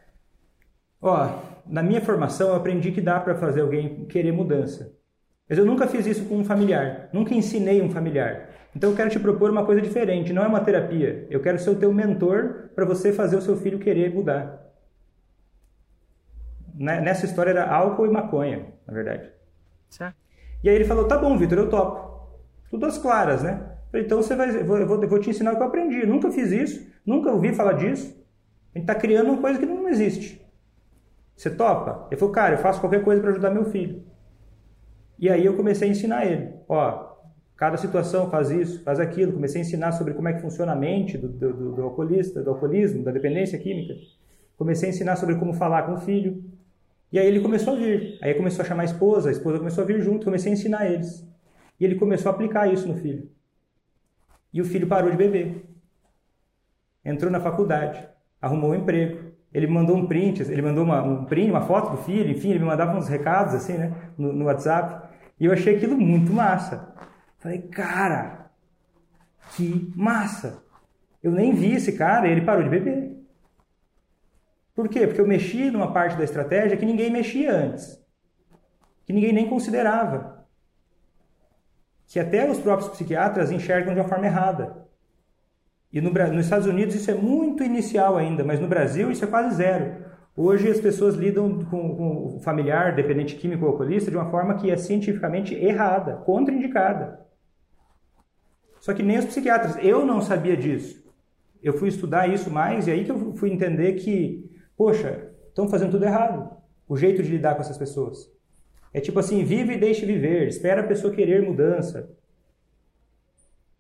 ó, na minha formação eu aprendi que dá para fazer alguém querer mudança. Mas eu nunca fiz isso com um familiar, nunca ensinei um familiar. Então eu quero te propor uma coisa diferente, não é uma terapia. Eu quero ser o teu mentor para você fazer o seu filho querer mudar. Né, nessa história era álcool e maconha, na verdade. Certo. E aí ele falou: tá bom, Vitor, eu topo. Tudo às claras, né? Então você vai, eu vou, eu vou te ensinar o que eu aprendi. Eu nunca fiz isso, nunca ouvi falar disso. A gente está criando uma coisa que não existe. Você topa? Ele falou, cara, eu faço qualquer coisa para ajudar meu filho. E aí eu comecei a ensinar ele. Ó, cada situação faz isso, faz aquilo. Comecei a ensinar sobre como é que funciona a mente do, do, do alcoolista, do alcoolismo, da dependência química. Comecei a ensinar sobre como falar com o filho. E aí ele começou a vir. Aí começou a chamar a esposa, a esposa começou a vir junto. Comecei a ensinar eles. E ele começou a aplicar isso no filho. E o filho parou de beber. Entrou na faculdade, arrumou um emprego, ele mandou um print, ele mandou uma, um print, uma foto do filho, enfim, ele me mandava uns recados assim, né, no, no WhatsApp. E eu achei aquilo muito massa. Falei, cara, que massa! Eu nem vi esse cara e ele parou de beber. Por quê? Porque eu mexi numa parte da estratégia que ninguém mexia antes. Que ninguém nem considerava. Que até os próprios psiquiatras enxergam de uma forma errada. E no, nos Estados Unidos isso é muito inicial ainda, mas no Brasil isso é quase zero. Hoje as pessoas lidam com, com o familiar dependente químico ou alcoolista de uma forma que é cientificamente errada, contraindicada. Só que nem os psiquiatras. Eu não sabia disso. Eu fui estudar isso mais e aí que eu fui entender que, poxa, estão fazendo tudo errado. O jeito de lidar com essas pessoas. É tipo assim, vive e deixe viver. Espera a pessoa querer mudança.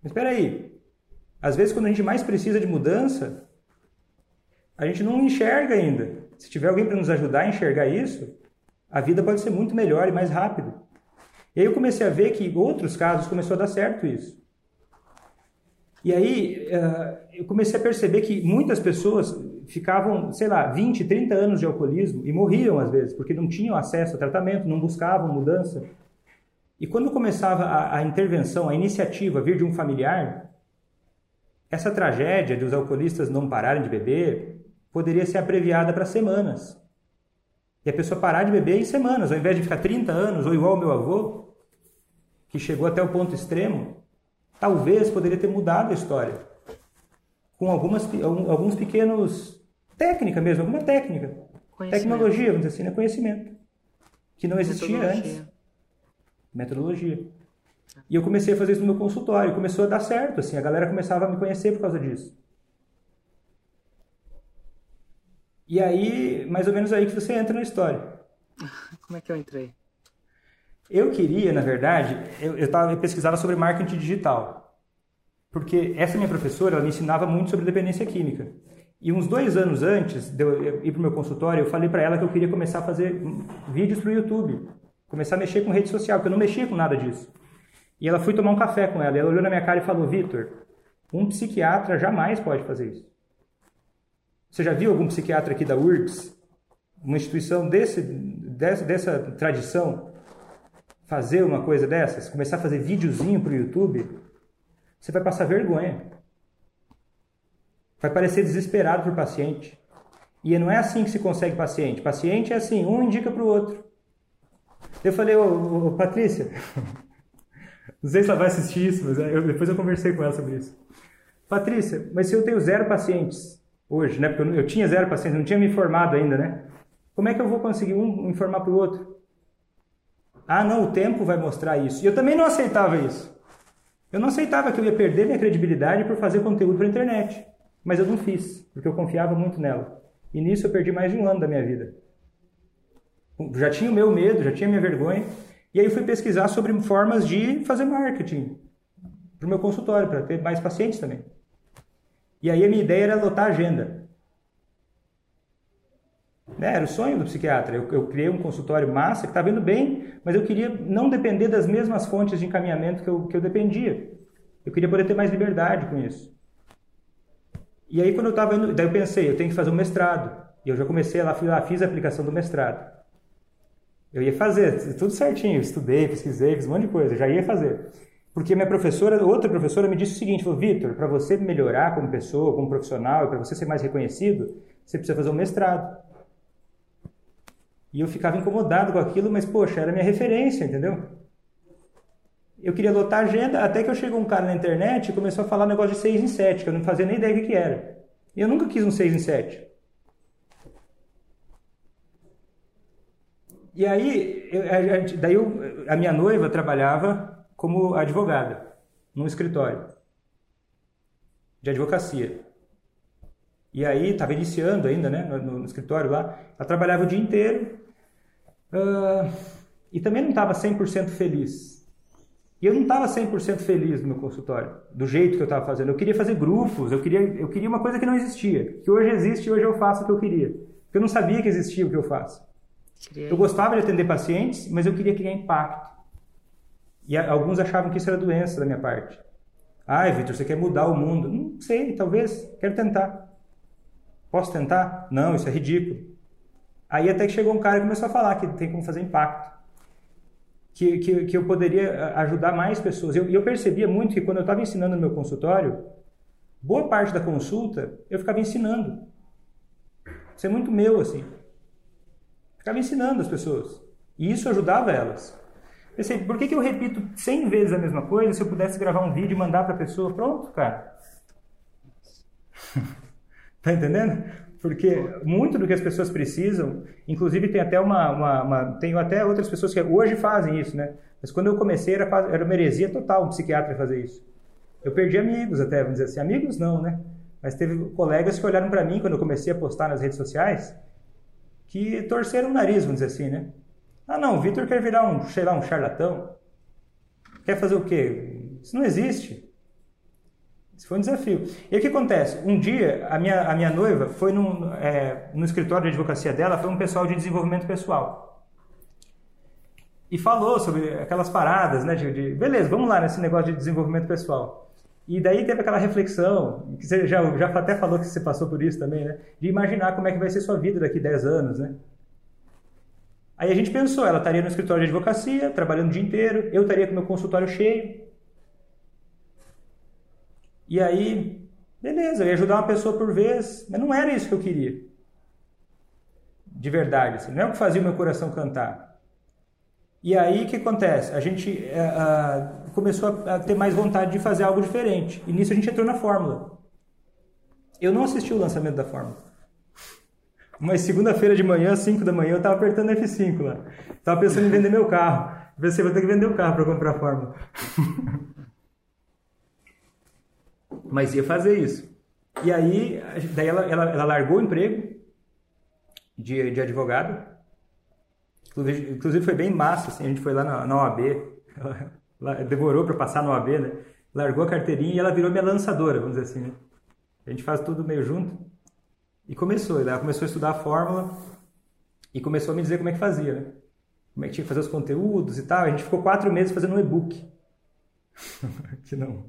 Mas espera aí, às vezes, quando a gente mais precisa de mudança, a gente não enxerga ainda. Se tiver alguém para nos ajudar a enxergar isso, a vida pode ser muito melhor e mais rápido. E aí eu comecei a ver que outros casos começou a dar certo isso. E aí uh, eu comecei a perceber que muitas pessoas ficavam, sei lá, 20, 30 anos de alcoolismo e morriam às vezes, porque não tinham acesso a tratamento, não buscavam mudança. E quando começava a, a intervenção, a iniciativa vir de um familiar, essa tragédia de os alcoolistas não pararem de beber poderia ser abreviada para semanas. E a pessoa parar de beber em semanas, ao invés de ficar 30 anos, ou igual o meu avô, que chegou até o ponto extremo, talvez poderia ter mudado a história. Com algumas, alguns pequenos. técnica mesmo, alguma técnica. Tecnologia, vamos dizer assim, né? conhecimento. Que não existia Metodologia. antes. Metodologia. E eu comecei a fazer isso no meu consultório. Começou a dar certo, assim. A galera começava a me conhecer por causa disso. E aí, mais ou menos aí que você entra na história. Como é que eu entrei? Eu queria, na verdade, eu, eu, tava, eu pesquisava sobre marketing digital. Porque essa minha professora, ela me ensinava muito sobre dependência química. E uns dois anos antes de eu ir para o meu consultório, eu falei para ela que eu queria começar a fazer vídeos para o YouTube. Começar a mexer com rede social, porque eu não mexia com nada disso. E ela foi tomar um café com ela. Ela olhou na minha cara e falou: Vitor, um psiquiatra jamais pode fazer isso. Você já viu algum psiquiatra aqui da URGS, uma instituição desse, dessa, dessa tradição, fazer uma coisa dessas, começar a fazer videozinho para o YouTube, você vai passar vergonha. Vai parecer desesperado para o paciente. E não é assim que se consegue paciente. Paciente é assim, um indica para o outro. Eu falei, ô, ô, Patrícia, não sei se ela vai assistir isso, mas eu, depois eu conversei com ela sobre isso. Patrícia, mas se eu tenho zero pacientes hoje, né? Porque eu, eu tinha zero pacientes, não tinha me informado ainda, né? Como é que eu vou conseguir um informar para o outro? Ah, não, o tempo vai mostrar isso. E eu também não aceitava isso. Eu não aceitava que eu ia perder minha credibilidade por fazer conteúdo para internet. Mas eu não fiz, porque eu confiava muito nela. E nisso eu perdi mais de um ano da minha vida. Já tinha o meu medo, já tinha a minha vergonha. E aí fui pesquisar sobre formas de fazer marketing para o meu consultório, para ter mais pacientes também. E aí a minha ideia era lotar a agenda. Né? Era o sonho do psiquiatra. Eu, eu criei um consultório massa que estava indo bem, mas eu queria não depender das mesmas fontes de encaminhamento que eu, que eu dependia. Eu queria poder ter mais liberdade com isso. E aí quando eu estava indo, daí eu pensei, eu tenho que fazer um mestrado. E eu já comecei lá, fiz a aplicação do mestrado. Eu ia fazer, tudo certinho, estudei, pesquisei, fiz um monte de coisa, já ia fazer. Porque minha professora, outra professora me disse o seguinte, falou, Vitor, para você melhorar como pessoa, como profissional, e para você ser mais reconhecido, você precisa fazer um mestrado. E eu ficava incomodado com aquilo, mas, poxa, era minha referência, entendeu? Eu queria lotar a agenda, até que eu chegou um cara na internet e começou a falar um negócio de 6 em 7, que eu não fazia nem ideia do que era. E eu nunca quis um 6 em 7. E aí, eu, a, daí eu, a minha noiva trabalhava como advogada, num escritório de advocacia. E aí, estava iniciando ainda, né, no, no, escritório lá. Ela trabalhava o dia inteiro, Uh, e também não estava 100% feliz. E eu não estava 100% feliz no meu consultório, do jeito que eu estava fazendo. Eu queria fazer grupos, eu queria, eu queria uma coisa que não existia, que hoje existe e hoje eu faço o que eu queria. Porque eu não sabia que existia o que eu faço. Eu gostava de atender pacientes, mas eu queria criar impacto. E alguns achavam que isso era doença da minha parte. Ai, Vitor, você quer mudar o mundo? Não sei, talvez. Quero tentar. Posso tentar? Não, isso é ridículo. Aí até que chegou um cara e começou a falar que tem como fazer impacto. Que, que, que eu poderia ajudar mais pessoas. E eu, eu, percebia muito que quando eu estava ensinando no meu consultório, boa parte da consulta eu ficava ensinando. Isso é muito meu, assim. Ficava ensinando as pessoas. E isso ajudava elas. Pensei, por que, que eu repito 100 vezes a mesma coisa se eu pudesse gravar um vídeo e mandar para a pessoa? Pronto, cara. tá entendendo? Porque muito do que as pessoas precisam, inclusive tem até uma, uma, uma tenho até outras pessoas que hoje fazem isso, né? Mas quando eu comecei era, era uma heresia total um psiquiatra fazer isso. Eu perdi amigos até, vamos dizer assim, amigos não, né? Mas teve colegas que olharam para mim quando eu comecei a postar nas redes sociais que torceram o nariz, vamos dizer assim, né? Ah, não, o Vitor quer virar um, sei lá, um charlatão. Quer fazer o quê? Isso não existe. Isso foi um desafio. E o que acontece? Um dia, a minha, a minha noiva foi num, é, no escritório de advocacia dela, foi um pessoal de desenvolvimento pessoal. e falou sobre aquelas paradas, né? De, de, beleza, vamos lá nesse negócio de desenvolvimento pessoal. E daí teve aquela reflexão, que você já, já até falou que você passou por isso também, né? De imaginar como é que vai ser sua vida daqui 10 anos, né? Aí a gente pensou, ela estaria no escritório de advocacia, trabalhando o dia inteiro, eu estaria com meu consultório cheio. E aí, beleza, eu ia ajudar uma pessoa por vez, mas não era isso que eu queria. De verdade, assim, não é o que fazia o meu coração cantar. E aí o que acontece? A gente uh, começou a, ter mais vontade de fazer algo diferente. E nisso a gente entrou na fórmula. Eu não assisti o lançamento da fórmula. Mas segunda-feira de manhã, 5 da manhã, eu estava apertando F5 lá. Tava pensando em vender meu carro. Pensei, vou ter que vender o carro para comprar a fórmula. Mas ia fazer isso. E aí, daí ela, ela, ela largou o emprego de, de advogado. Inclusive, foi bem massa, assim, a gente foi lá na, na OAB. Ela, demorou para passar na OAB, né? Largou a carteirinha e ela virou minha lançadora, vamos dizer assim, né? A gente faz tudo meio junto. E começou, ela começou a estudar a fórmula e começou a me dizer como é que fazia, né? Como é que tinha que fazer os conteúdos e tal. A gente ficou quatro meses fazendo um e-book. que não.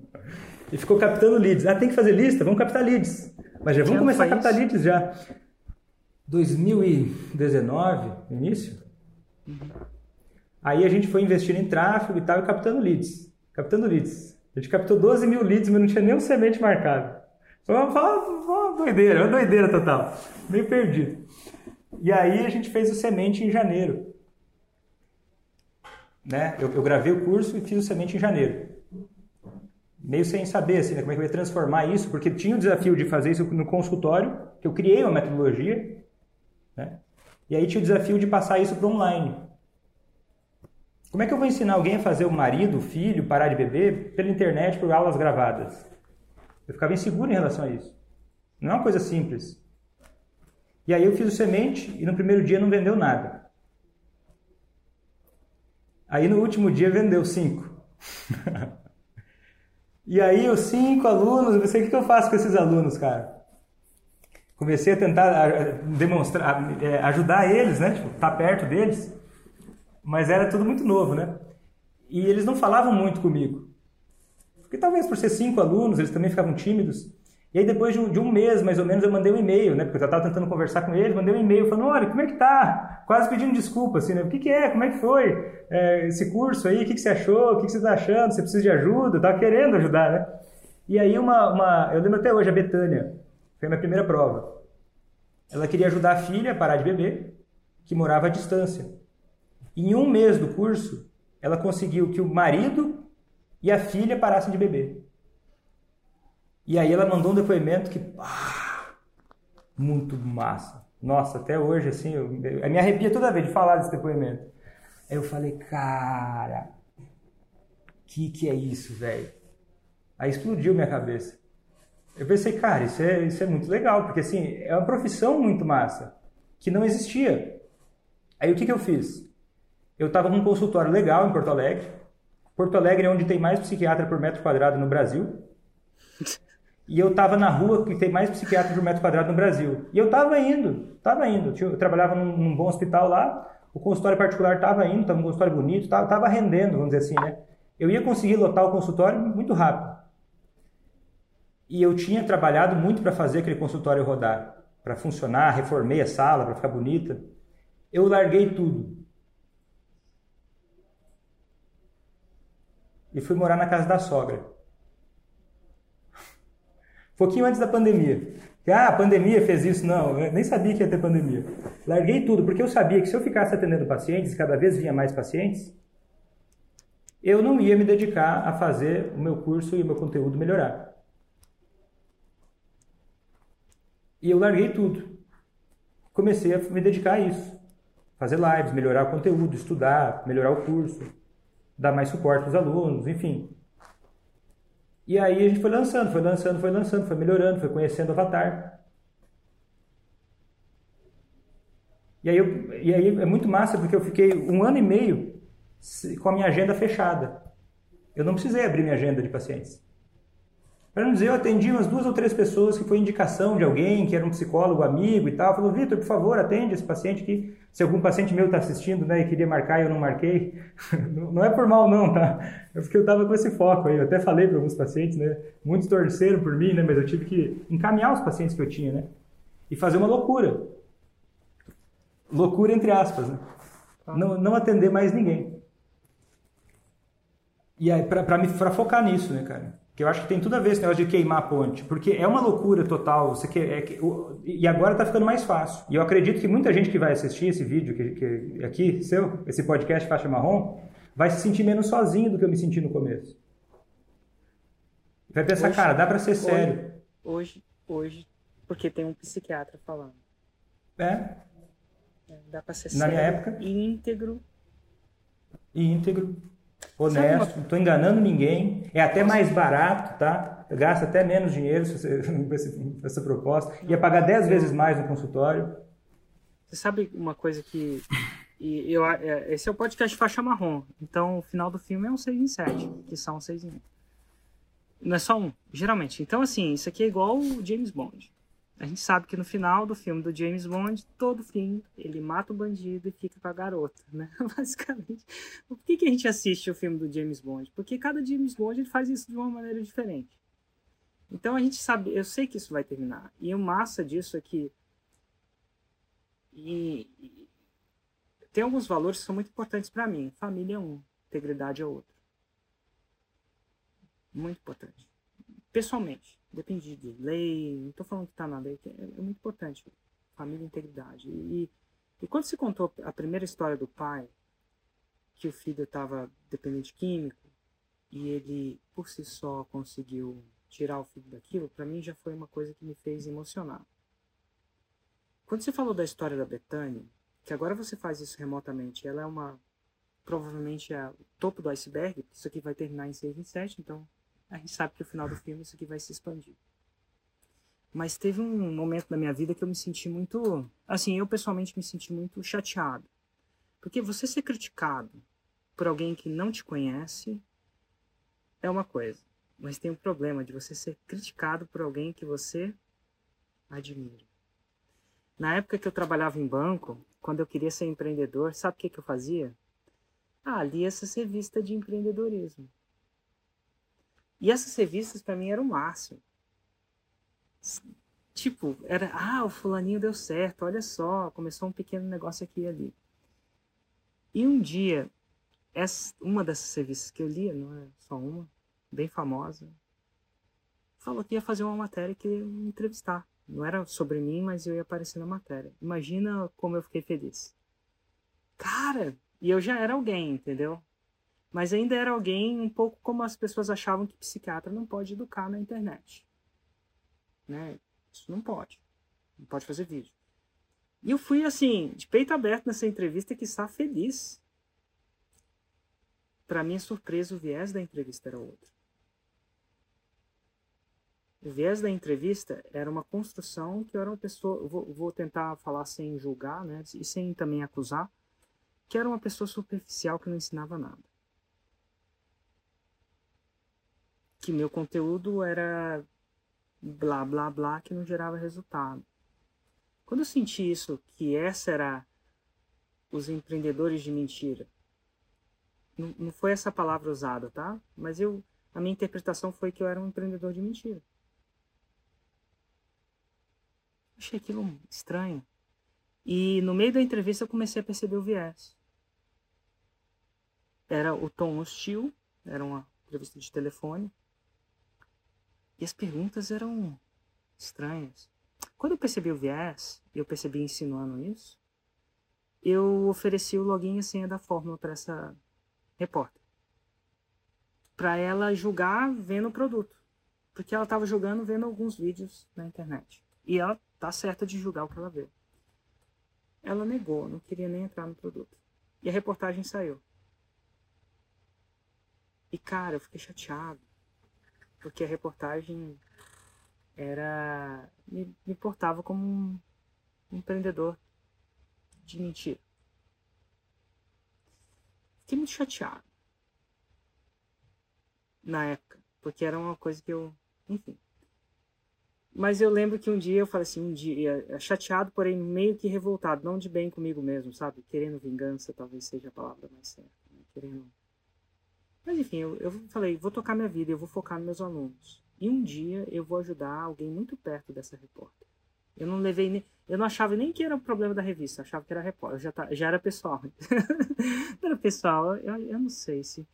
E ficou captando leads. Ah, tem que fazer lista? Vamos captar leads. Mas já vamos começar a captar isso? leads já. 2019, início. Uhum. Aí a gente foi investindo em tráfego e tal e captando leads. Captando leads. A gente captou 12 mil leads, mas não tinha nem um semente marcado. Foi uma, uma doideira, uma doideira total. Meio perdido. E aí a gente fez o semente em janeiro. Né? Eu, eu gravei o curso e fiz o semente em janeiro. Meio sem saber assim, né, como é que eu ia transformar isso, porque tinha o desafio de fazer isso no consultório, que eu criei uma metodologia, né? E aí tinha o desafio de passar isso para online. Como é que eu vou ensinar alguém a fazer o marido, o filho, parar de beber pela internet por aulas gravadas? Eu ficava inseguro em relação a isso. Não é uma coisa simples. E aí eu fiz o semente e no primeiro dia não vendeu nada. Aí no último dia vendeu cinco. e aí os cinco alunos, eu pensei, o que eu faço com esses alunos, cara? Comecei a tentar demonstrar, é, ajudar eles, né? Tipo, tá perto deles. Mas era tudo muito novo, né? E eles não falavam muito comigo. Porque talvez por ser cinco alunos, eles também ficavam tímidos. E aí depois de um, mês, mais ou menos, eu mandei um e-mail, né? Porque eu estava tentando conversar com eles, mandei um e-mail falando, olha, como é que tá? Quase pedindo desculpa, assim, né? O que, que é? Como é que foi é, esse curso aí? O que, que você achou? O que, que você está achando? Você precisa de ajuda? Eu estava querendo ajudar, né? E aí uma, uma... Eu lembro até hoje, a Betânia, foi a minha primeira prova. Ela queria ajudar a filha a parar de beber, que morava à distância. Em um mês do curso, ela conseguiu que o marido e a filha parassem de beber. E aí ela mandou um depoimento que. Ah, muito massa. Nossa, até hoje, assim, eu, eu me arrepia toda vez de falar desse depoimento. Aí eu falei, cara, que que é isso, velho? Aí explodiu minha cabeça. Eu pensei, cara, isso é, isso é muito legal, porque assim, é uma profissão muito massa, que não existia. Aí o que, que eu fiz? Eu estava num consultório legal em Porto Alegre, Porto Alegre é onde tem mais psiquiatra por metro quadrado no Brasil. E eu estava na rua que tem mais psiquiatra por metro quadrado no Brasil. E eu estava indo, estava indo. Eu trabalhava num, num, bom hospital lá, o consultório particular estava indo, estava um consultório bonito, estava rendendo, vamos dizer assim, né? Eu ia conseguir lotar o consultório muito rápido. E eu tinha trabalhado muito para fazer aquele consultório rodar, para funcionar, reformei a sala para ficar bonita. Eu larguei tudo. e fui morar na casa da sogra. Pouquinho antes da pandemia. Ah, a pandemia fez isso. Não, eu nem sabia que ia ter pandemia. Larguei tudo, porque eu sabia que se eu ficasse atendendo pacientes, cada vez vinha mais pacientes, eu não ia me dedicar a fazer o meu curso e o meu conteúdo melhorar. E eu larguei tudo. Comecei a me dedicar a isso. Fazer lives, melhorar o conteúdo, estudar, melhorar o curso dar mais suporte aos alunos, enfim. E aí a gente foi lançando, foi lançando, foi lançando, foi melhorando, foi conhecendo o Avatar. E aí, eu, e aí é muito massa porque eu fiquei um ano e meio com a minha agenda fechada. Eu não precisei abrir minha agenda de pacientes. Para não dizer, eu atendi umas duas ou três pessoas que foi indicação de alguém, que era um psicólogo, amigo e tal. Falou, Vitor, por favor, atende esse paciente aqui. Se algum paciente meu está assistindo né, e queria marcar e eu não marquei, não é por mal não, tá? É porque eu estava com esse foco aí. Eu até falei para alguns pacientes, né? Muitos torceram por mim, né? Mas eu tive que encaminhar os pacientes que eu tinha, né? E fazer uma loucura. Loucura entre aspas, né? Não, não atender mais ninguém. E aí, para focar nisso, né, cara? Que eu acho que tem tudo a ver esse negócio de queimar a ponte, porque é uma loucura total. Você quer, é, e agora está ficando mais fácil. E eu acredito que muita gente que vai assistir esse vídeo que, que aqui, seu, esse podcast Faixa Marrom, vai se sentir menos sozinho do que eu me senti no começo. Vai pensar, hoje, cara, dá para ser hoje, sério. Hoje, hoje, porque tem um psiquiatra falando. É. é dá para ser Na sério. minha época. E íntegro. E íntegro honesto, não estou enganando ninguém, é até mais barato, tá? Gasta até menos dinheiro se você, essa proposta, ia pagar 10 vezes mais no consultório. Você sabe uma coisa que. E eu, é, esse é o podcast Faixa Marrom, então o final do filme é um 6 em 7, que são 6 em 1. Não é só um, geralmente. Então, assim, isso aqui é igual o James Bond. A gente sabe que no final do filme do James Bond, todo fim, ele mata o bandido e fica com a garota, né? Basicamente. Por que, que a gente assiste o filme do James Bond? Porque cada James Bond ele faz isso de uma maneira diferente. Então a gente sabe, eu sei que isso vai terminar. E o massa disso é que e, e, tem alguns valores que são muito importantes para mim. Família é um, integridade é outro. Muito importante. Pessoalmente depende de lei, não estou falando que está na lei, é, é, muito importante, família e integridade. E, e quando se contou a primeira história do pai, que o filho estava dependente químico, e ele, por si só, conseguiu tirar o filho daquilo, para mim já foi uma coisa que me fez emocionar. Quando você falou da história da Betânia, que agora você faz isso remotamente, ela é uma provavelmente é o topo do iceberg, isso aqui vai terminar em 6 em 7, então a gente sabe que no final do filme isso aqui vai se expandir. Mas teve um momento na minha vida que eu me senti muito. Assim, eu pessoalmente me senti muito chateado. Porque você ser criticado por alguém que não te conhece é uma coisa. Mas tem um problema de você ser criticado por alguém que você admira. Na época que eu trabalhava em banco, quando eu queria ser empreendedor, sabe o que, que eu fazia? Ah, lia essa revista de empreendedorismo. E essas revistas para mim eram o máximo. Tipo, era, ah, o fulaninho deu certo, olha só, começou um pequeno negócio aqui e ali. E um dia, essa, uma dessas revistas que eu lia, não é só uma, bem famosa, falou que ia fazer uma matéria que ia me entrevistar. Não era sobre mim, mas eu ia aparecer na matéria. Imagina como eu fiquei feliz. Cara, e eu já era alguém, entendeu? Mas ainda era alguém um pouco como as pessoas achavam que psiquiatra não pode educar na internet. Né? Isso não pode. Não pode fazer vídeo. E eu fui assim, de peito aberto nessa entrevista que está feliz. Para minha surpresa, o viés da entrevista era outro. O viés da entrevista era uma construção que eu era uma pessoa, vou, vou tentar falar sem julgar, né, e sem também acusar, que era uma pessoa superficial que não ensinava nada. Que meu conteúdo era blá blá blá que não gerava resultado. Quando eu senti isso, que essa era os empreendedores de mentira, não, não foi essa palavra usada, tá? Mas eu, a minha interpretação foi que eu era um empreendedor de mentira. Achei aquilo estranho. E no meio da entrevista eu comecei a perceber o viés. Era o tom hostil, era uma entrevista de telefone. E as perguntas eram estranhas. Quando eu percebi o viés, eu percebi insinuando isso, eu ofereci o login e senha da fórmula para essa repórter. Para ela julgar vendo o produto. Porque ela estava julgando vendo alguns vídeos na internet. E ela tá certa de julgar o que ela vê. Ela negou, não queria nem entrar no produto. E a reportagem saiu. E cara, eu fiquei chateado porque a reportagem era me, me portava como um empreendedor de mentira. Fiquei muito chateado na época, porque era uma coisa que eu Enfim. Mas eu lembro que um dia eu falei assim, um dia, chateado, porém meio que revoltado, não de bem comigo mesmo, sabe? Querendo vingança, talvez seja a palavra mais certa. Né? Querendo. Mas enfim, eu, eu falei, vou tocar minha vida, eu vou focar nos meus alunos. E um dia eu vou ajudar alguém muito perto dessa repórter. Eu não levei nem. Eu não achava nem que era o problema da revista, achava que era repórter. Já, tá, já era pessoal. era pessoal, eu, eu não sei se.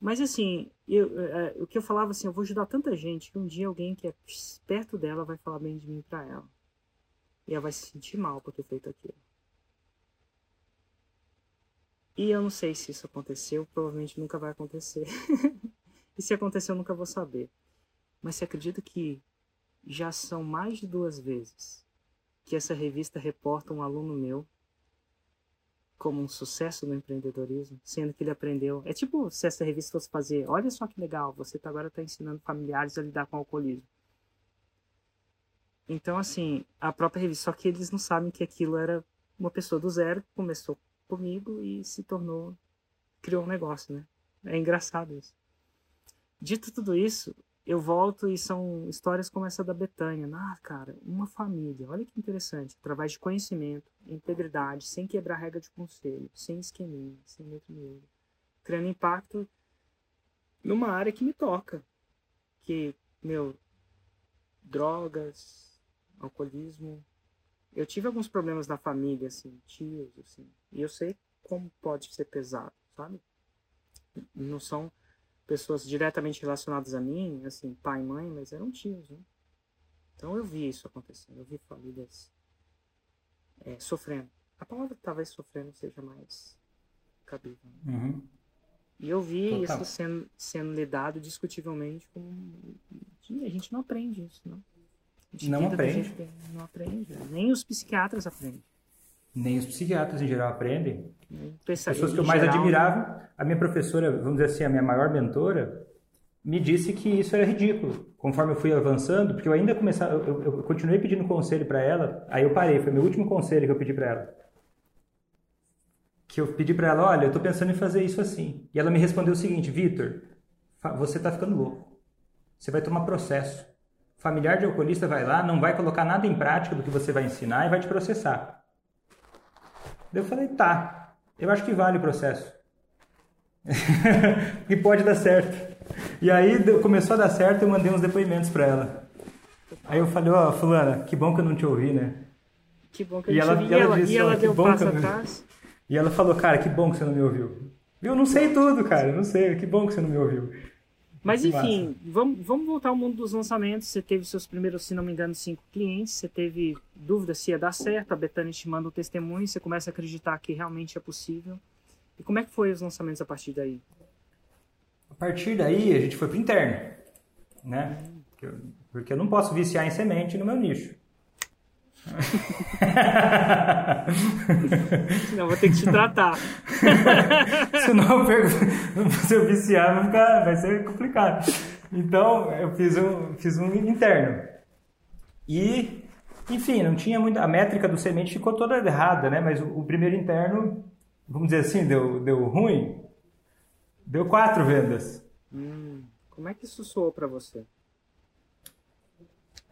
Mas assim, eu, é, o que eu falava assim, eu vou ajudar tanta gente que um dia alguém que é perto dela vai falar bem de mim para ela. E ela vai se sentir mal por ter feito aquilo. E eu não sei se isso aconteceu, provavelmente nunca vai acontecer. e se aconteceu, eu nunca vou saber. Mas você acredita que já são mais de duas vezes que essa revista reporta um aluno meu como um sucesso no empreendedorismo, sendo que ele aprendeu. É tipo se essa revista fosse fazer, olha só que legal, você tá agora está ensinando familiares a lidar com o alcoolismo. Então, assim, a própria revista, só que eles não sabem que aquilo era uma pessoa do zero que começou comigo e se tornou, criou um negócio, né? É engraçado isso. Dito tudo isso, eu volto e são histórias como essa da Betânia. Ah, cara, uma família, olha que interessante, através de conhecimento, integridade, sem quebrar regra de conselho, sem esqueminha, sem metro miúdo, criando impacto numa área que me toca. Que, meu, drogas, alcoolismo. Eu tive alguns problemas na família, assim, tios, assim, e eu sei como pode ser pesado, sabe? Não são pessoas diretamente relacionadas a mim, assim, pai e mãe, mas eram tios, né? Então eu vi isso acontecendo, eu vi famílias é, sofrendo. A palavra talvez sofrendo seja mais cabível. Né? Uhum. E eu vi Total. isso sendo, sendo lidado discutivelmente com. A gente não aprende isso, não. Não aprende. não aprende. Nem os psiquiatras aprendem. Nem os psiquiatras em geral aprendem. Pensa, Pessoas que eu mais geral... admirava, a minha professora, vamos dizer assim, a minha maior mentora, me disse que isso era ridículo. Conforme eu fui avançando, porque eu ainda começava, eu, eu continuei pedindo conselho para ela, aí eu parei, foi meu último conselho que eu pedi para ela. Que eu pedi para ela, olha, eu tô pensando em fazer isso assim. E ela me respondeu o seguinte, Vitor, você tá ficando louco. Você vai tomar processo. Familiar de alcoolista vai lá, não vai colocar nada em prática do que você vai ensinar e vai te processar. Eu falei, tá, eu acho que vale o processo. e pode dar certo. E aí começou a dar certo, eu mandei uns depoimentos para ela. Aí eu falei, ó, oh, fulana, que bom que eu não te ouvi, né? Que bom que eu e ela, te ouvi. E ela, disse, e ela deu passo atrás? E ela falou, cara, que bom que você não me ouviu. Eu não sei tudo, cara, não sei, que bom que você não me ouviu. Mas enfim, vamos, vamos voltar ao mundo dos lançamentos. Você teve seus primeiros, se não me engano, cinco clientes. Você teve dúvida se ia dar certo. A Betânia te manda o um testemunho. Você começa a acreditar que realmente é possível. E como é que foi os lançamentos a partir daí? A partir daí, a gente foi para interno, né? Porque eu não posso viciar em semente no meu nicho. Senão vou ter que te tratar. Senão eu perco, se eu viciar vai, ficar, vai ser complicado. Então eu fiz um, fiz um interno. E, enfim, não tinha muita. A métrica do semente ficou toda errada, né? Mas o, o primeiro interno, vamos dizer assim, deu, deu ruim. Deu quatro vendas. Hum, como é que isso soou para você?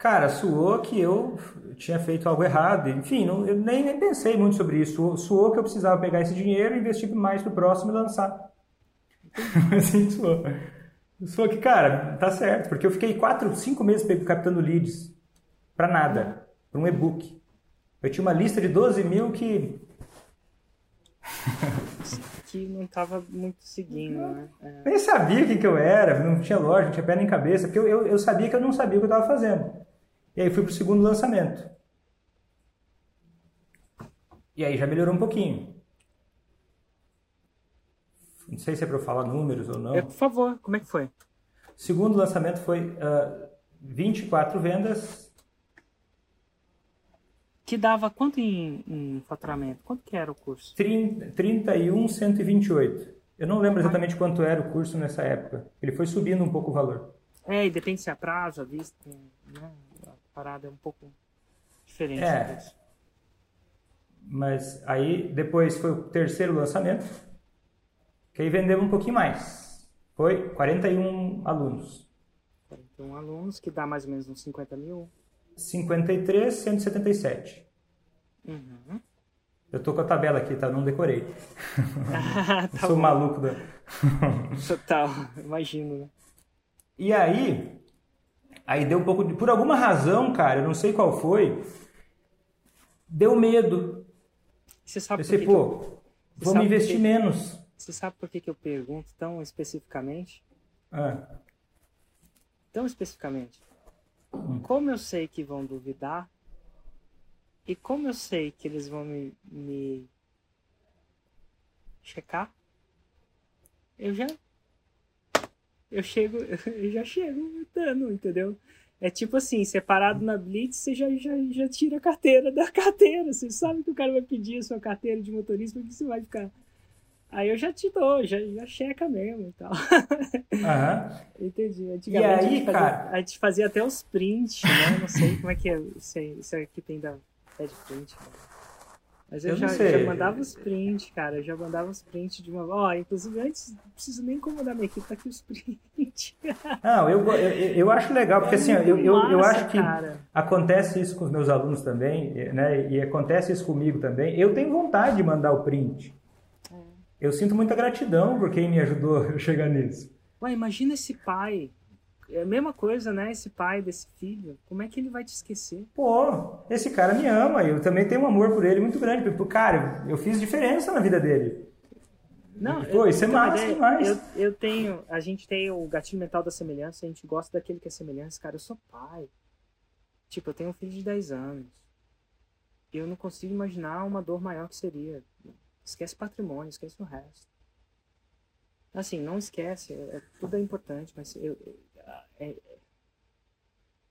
Cara, suou que eu tinha feito algo errado. Enfim, não, eu nem, nem pensei muito sobre isso. Suou que eu precisava pegar esse dinheiro, investir mais no próximo e lançar. assim, suou. Suou que, cara, tá certo. Porque eu fiquei quatro, cinco meses captando leads. Pra nada. Pra um e-book. Eu tinha uma lista de 12 mil que... que não estava muito seguindo, né? É. Nem sabia o que, que eu era, não tinha loja, não tinha pé nem cabeça, porque eu, eu, eu sabia que eu não sabia o que eu estava fazendo. E aí fui pro segundo lançamento. E aí já melhorou um pouquinho. Não sei se é para eu falar números ou não. É, por favor, como é que foi? O segundo lançamento foi uh, 24 vendas. Que dava quanto em, em faturamento? Quanto que era o curso? 30, 31, 128. Eu não lembro exatamente quanto era o curso nessa época. Ele foi subindo um pouco o valor. É, e depende se é prazo, a vista, né? Parada é um pouco diferente. É. Mas aí depois foi o terceiro lançamento, que aí vendemos um pouquinho mais. Foi 41 alunos. 51 alunos, que dá mais ou menos uns 50 mil. 53, 177. Uhum. Eu tô com a tabela aqui, tá? Não decorei. Ah, tá Sou bom. maluco da. Total, imagino, né? E aí, aí deu um pouco de. Por alguma razão, cara, eu não sei qual foi, deu medo. Você sabe por que, que eu, pô, Você vamos investir quê? menos. você sabe por que, que eu pergunto tão especificamente? Ah, Tão especificamente. Hum. Como eu sei que vão duvidar e como eu sei que eles vão me, me checar, eu já eu chego, eu já chego dando, entendeu? É tipo assim, separado na Blitz, você já, já, já tira a carteira da carteira. Você sabe que o cara vai pedir a sua carteira de motorista porque você vai ficar. Aí eu já te dou, já, já checa mesmo e tal. aham. Entendi. Antigamente a, aí, gente fazia, cara? a gente fazia até os prints, né? Não sei como é que é isso, aí, isso aqui tem da Red Print. cara. Mas eu, Eu já, já mandava os prints, cara. Eu já mandava os prints de uma. Ó, inclusive antes, não preciso nem incomodar minha equipe, tá aqui os prints. Não, eu, eu, eu acho legal, porque assim, ó, eu, eu, eu Massa, acho que cara. acontece isso com os meus alunos também, né? E acontece isso comigo também. Eu tenho vontade de mandar o print. É. Eu sinto muita gratidão por quem me ajudou a chegar nisso. Ué, imagina esse pai. É a mesma coisa, né? Esse pai desse filho. Como é que ele vai te esquecer? Pô, esse cara me ama, eu também tenho um amor por ele muito grande. Porque, Cara, eu fiz diferença na vida dele. Não, Pô, eu- isso é massa mas demais. Eu, eu tenho, a gente tem o gatilho mental da semelhança, a gente gosta daquele que é semelhança. Cara, eu sou pai. Tipo, eu tenho um filho de 10 anos. Eu não consigo imaginar uma dor maior que seria. Esquece patrimônio, esquece o resto. Assim, não esquece, é, é- tudo é importante, mas eu, é,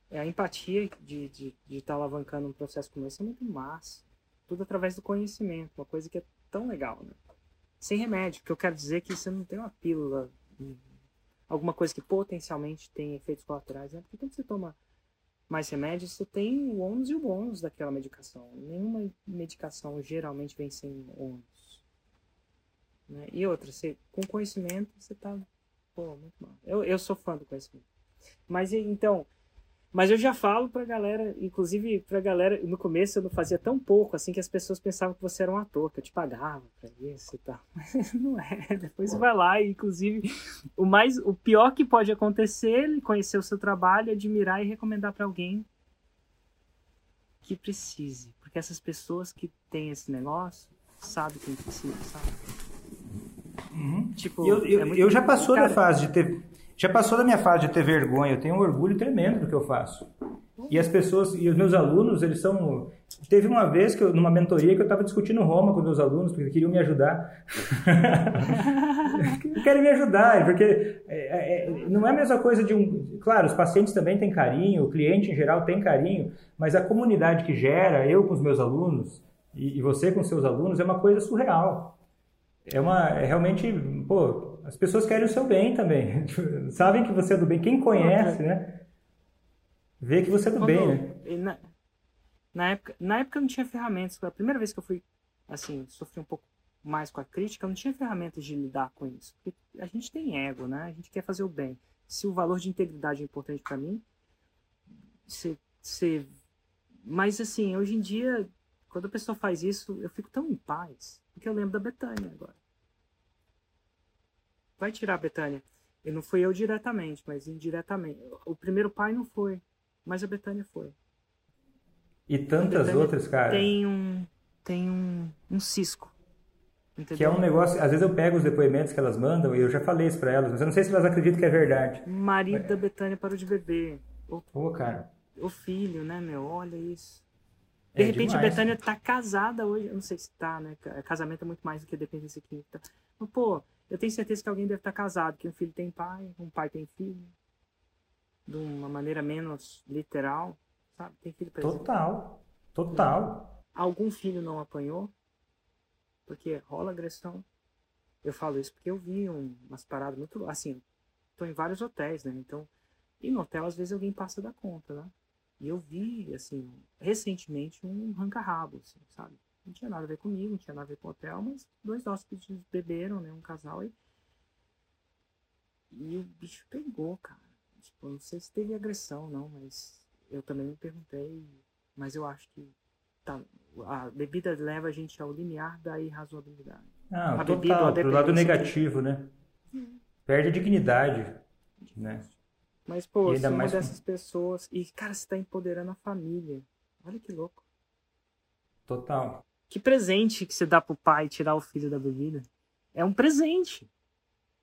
é a empatia de estar de, de tá alavancando um processo como esse é muito massa. Tudo através do conhecimento, uma coisa que é tão legal, né? Sem remédio, que eu quero dizer que você não tem uma pílula, hum, alguma coisa que potencialmente tem efeitos colaterais, né? Porque quando você toma mais remédios, você tem o ônus e o bônus daquela medicação. Nenhuma medicação geralmente vem sem ônus. Né? E outra, você, com conhecimento, você tá. Pô, muito mal. Eu, eu sou fã do conhecimento. Mas então. Mas eu já falo pra galera, inclusive pra galera, no começo eu não fazia tão pouco, assim, que as pessoas pensavam que você era um ator, que eu te pagava pra isso e tal. Mas não é. Depois vai lá e, inclusive, o mais, o pior que pode acontecer, ele conhecer o seu trabalho, admirar e recomendar pra alguém que precise. Porque essas pessoas que têm esse negócio sabem quem precisa, sabe? Tipo, E eu, eu, é eu já passou da fase de ter. Já passou da minha fase de ter vergonha. Eu tenho um orgulho tremendo do que eu faço. E as pessoas, e os meus alunos, eles são. Teve uma vez que eu, numa mentoria que eu estava discutindo Roma com meus alunos, porque queriam me ajudar. Querem me ajudar, porque é, é, não é a mesma coisa de um. Claro, os pacientes também têm carinho, o cliente em geral tem carinho, mas a comunidade que gera, eu com os meus alunos e, e você com seus alunos, é uma coisa surreal. É uma. É realmente. Pô, as pessoas querem o seu bem também. Sabem que você é do bem. Quem conhece, né? Vê que você é do Quando- bem, né? Na, na época, na época eu não tinha ferramentas. A primeira vez que eu fui, assim, sofri um pouco mais com a crítica, eu não tinha ferramentas de lidar com isso. Porque a gente tem ego, né? A gente quer fazer o bem. Se o valor de integridade é importante para mim, você, você... Mas, assim, hoje em dia, quando a pessoa faz isso, eu fico tão em paz. Porque eu lembro da Betânia agora. Vai tirar a Betânia. E não fui eu diretamente, mas indiretamente. O primeiro pai não foi, mas a Betânia foi. E tantas outras, cara. Tem um, tem um, um cisco. Entendeu? Que é um negócio. Às vezes eu pego os depoimentos que elas mandam e eu já falei isso pra elas, mas eu não sei se elas acreditam que é verdade. Marido da Betânia parou de beber. O, Pô, cara. o filho, né, meu? Olha isso. De É repente demais. a Betânia tá casada hoje. Eu não sei se tá, né? Ca- Casamento é muito mais do que dependência química. Mas, pô, eu tenho certeza que alguém deve estar casado, que um filho tem pai, um pai tem filho. De uma maneira menos literal, sabe? Tem filho presente. Total. Total. algum filho não apanhou, porque rola agressão. Eu falo isso porque eu vi um- umas paradas muito. Assim, tô em vários hotéis, né? Então, e no hotel às vezes alguém passa da conta, né? E eu vi, assim, recentemente um ranca-rabo, assim, sabe? Não tinha nada a ver comigo, não tinha nada a ver com o hotel, mas dois hóspedes beberam, né? Um casal e. E o bicho pegou, cara. tipo, não sei se teve agressão, não, mas eu também me perguntei, mas eu acho que tá, a bebida leva a gente ao limiar da irrazoabilidade. Ah, A total, bebida pro lado negativo, né? Perde a dignidade, né? Mas, pô, se ainda uma mais dessas pessoas. E, cara, você tá empoderando a família. Olha que louco. Total. Que presente que você dá pro pai tirar o filho da bebida. É um presente.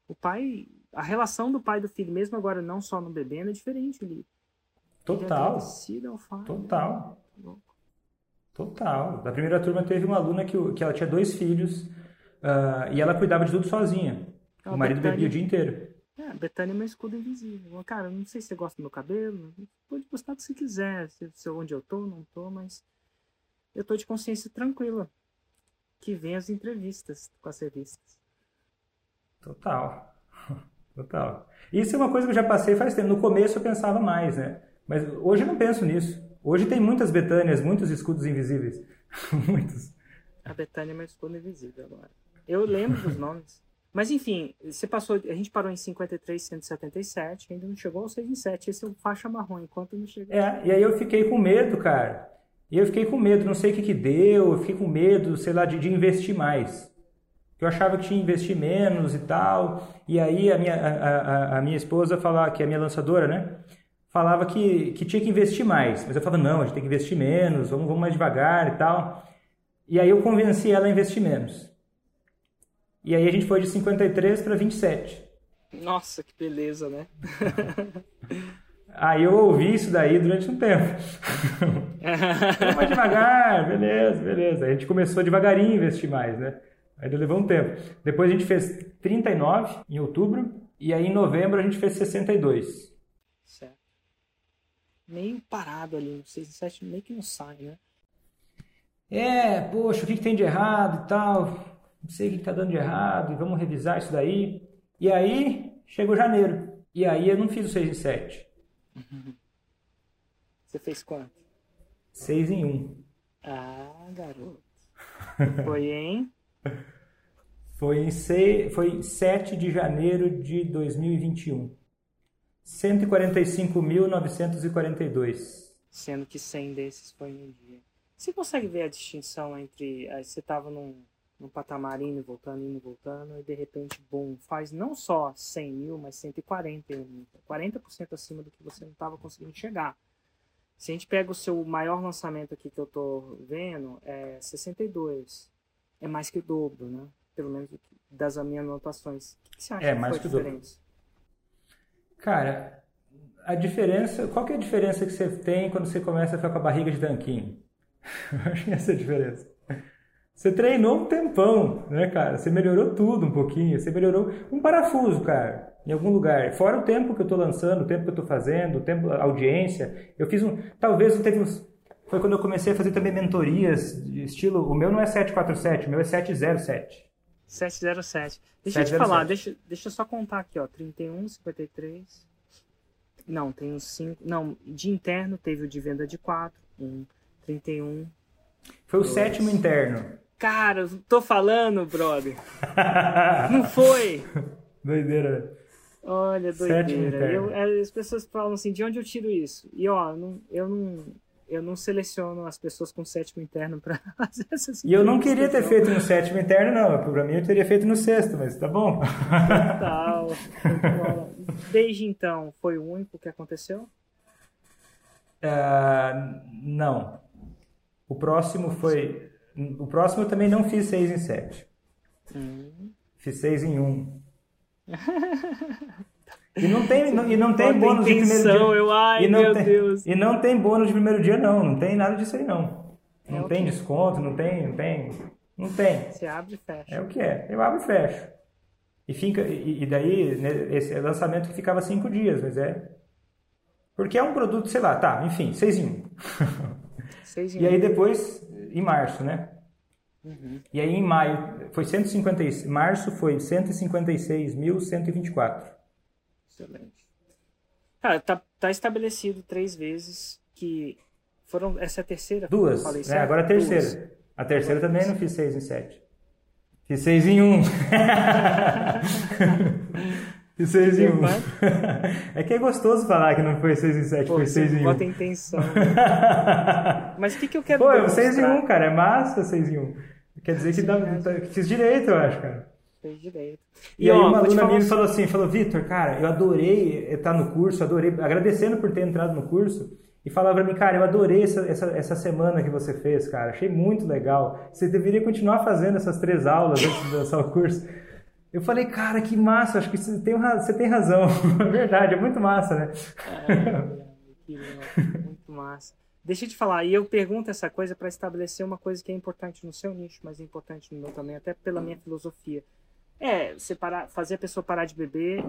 O pai. A relação do pai e do filho, mesmo agora não só no bebendo, é diferente. Ele, ele é Total. agradecido ao pai. Total. É louco. Total. Da primeira turma teve uma aluna que, que ela tinha dois filhos ah, e ela cuidava de tudo sozinha. Ah, O marido Betânia- bebia o dia inteiro. É, a Betânia é meu escudo invisível. Cara, não sei se você gosta do meu cabelo. Pode gostar do que você quiser. Se, se onde eu tô, não tô, mas eu tô de consciência tranquila. Que vem as entrevistas com as revistas. Total. Total. Isso é uma coisa que eu já passei faz tempo. No começo eu pensava mais, né? Mas hoje eu não penso nisso. Hoje tem muitas Betânias, muitos escudos invisíveis. muitos. A Betânia é meu escudo invisível agora. Eu lembro dos nomes. Mas enfim, você passou. A gente parou em 53, 177, ainda não chegou ao 6 em 7. Esse é o faixa marrom, enquanto não chegou. É, e aí eu fiquei com medo, cara. E eu fiquei com medo, não sei o que que deu, eu fiquei com medo, sei lá, de, de investir mais. Eu achava que tinha que investir menos e tal. E aí a minha, a, a, a minha esposa falava, que é a minha lançadora, né? Falava que, que tinha que investir mais. Mas eu falava, não, a gente tem que investir menos, vamos, vamos mais devagar e tal. E aí eu convenci ela a investir menos. E aí a gente foi de 53 para 27. Nossa, que beleza, né? Aí eu ouvi isso daí durante um tempo. Vamos devagar, beleza, beleza. A gente começou devagarinho a investir mais, né? Ainda levou um tempo. Depois a gente fez 39 em outubro e aí em novembro a gente fez 62. certo. Meio parado ali, no 6 em 7, meio que não sai, né? É, poxa, o que, que tem de errado e tal? Não sei o que, que tá dando de errado e vamos revisar isso daí. E aí chegou janeiro. E aí eu não fiz o 6 em 7. Você fez quanto? 6 em 1. Ah, garoto. Foi, hein? Foi em, seis, foi em 7 de janeiro de 2021. 145.942. Sendo que 100 desses foi em um dia. Você consegue ver a distinção entre. aí Você tava num, num patamar indo, voltando, indo, voltando, e de repente, bum, faz não só 100 mil, mas 140 mil. 40% acima do que você não estava conseguindo chegar. Se a gente pega o seu maior lançamento aqui que eu tô vendo, é 62. É mais que o dobro, né? Pelo menos das minhas anotações. O que você acha É, que mais que o dobro. Cara, a diferença. Qual que é a diferença que você tem quando você começa a ficar com a barriga de tanquinho? Eu acho que essa é a diferença. Você treinou um tempão, né, cara? Você melhorou tudo um pouquinho. Você melhorou um parafuso, cara, em algum lugar. Fora o tempo que eu tô lançando, o tempo que eu tô fazendo, o tempo, a audiência. Eu fiz um. Talvez eu teve uns. Foi quando eu comecei a fazer também mentorias de estilo. O meu não é 747, o meu é 707. 707. Deixa eu te 707. falar, deixa, deixa eu só contar aqui, ó. 31, 53. Não, tem uns 5. Não, de interno teve o de venda de 4. 1, 31. Foi o sétimo interno. Cara, tô falando, brother. Não foi? Doideira. Olha, Sétimo doideira. Eu, é, as pessoas falam assim, de onde eu tiro isso? E ó, não, eu não. Eu não seleciono as pessoas com sétimo interno pra fazer essas E eu não queria ter não. feito no sétimo interno, não. Pra mim eu teria feito no sexto, mas tá bom. Tal. Desde então, foi o único que aconteceu? Ah, não. O próximo foi. O próximo eu também não fiz 6 em 7. Hum. Fiz 6 em 1. E não tem, e não tem Bota bônus de primeiro intenção, dia. eu, ai, e não meu tem, Deus. E não tem bônus de primeiro dia, não. Não tem nada disso aí, não. É Não o tem desconto, não tem, não tem. Não tem. Você abre e fecha. É o que é. Eu abro e fecho. E, fica, e, e daí, né, esse é lançamento que ficava cinco dias, mas é. Porque é um produto, sei lá, tá, enfim, seis em um. Seis em E aí um. depois, em março, né? Uhum. E aí em maio, foi 150, e- março foi 156.124. Excelente. Cara, tá, tá estabelecido três vezes que foram. Essa é a terceira? Duas, falei certo? Agora a terceira. Duas. A terceira Agora também duas. não fiz seis em sete. Fiz seis em um. E 6 em 1. é que é gostoso falar que não foi 6 em 7, Pô, foi 6 em 1. Bota intenção. Mas o que, que eu quero Pô, Pô, 6 em 1, cara, é massa 6 em 1. Quer dizer que, dá, que fiz direito, eu acho, cara. Fez direito. E, e aí ó, uma aluna minha me falou assim, falou, Vitor, cara, eu adorei estar no curso, adorei, agradecendo por ter entrado no curso, e falava pra mim, cara, eu adorei essa, essa, essa semana que você fez, cara, achei muito legal. Você deveria continuar fazendo essas três aulas antes de lançar o curso. Eu falei, cara, que massa, acho que você tem, você tem razão. É verdade, é muito massa, né? É, muito massa. Deixa eu te falar, e eu pergunto essa coisa para estabelecer uma coisa que é importante no seu nicho, mas é importante no meu também, até pela minha filosofia. É, você parar, fazer a pessoa parar de beber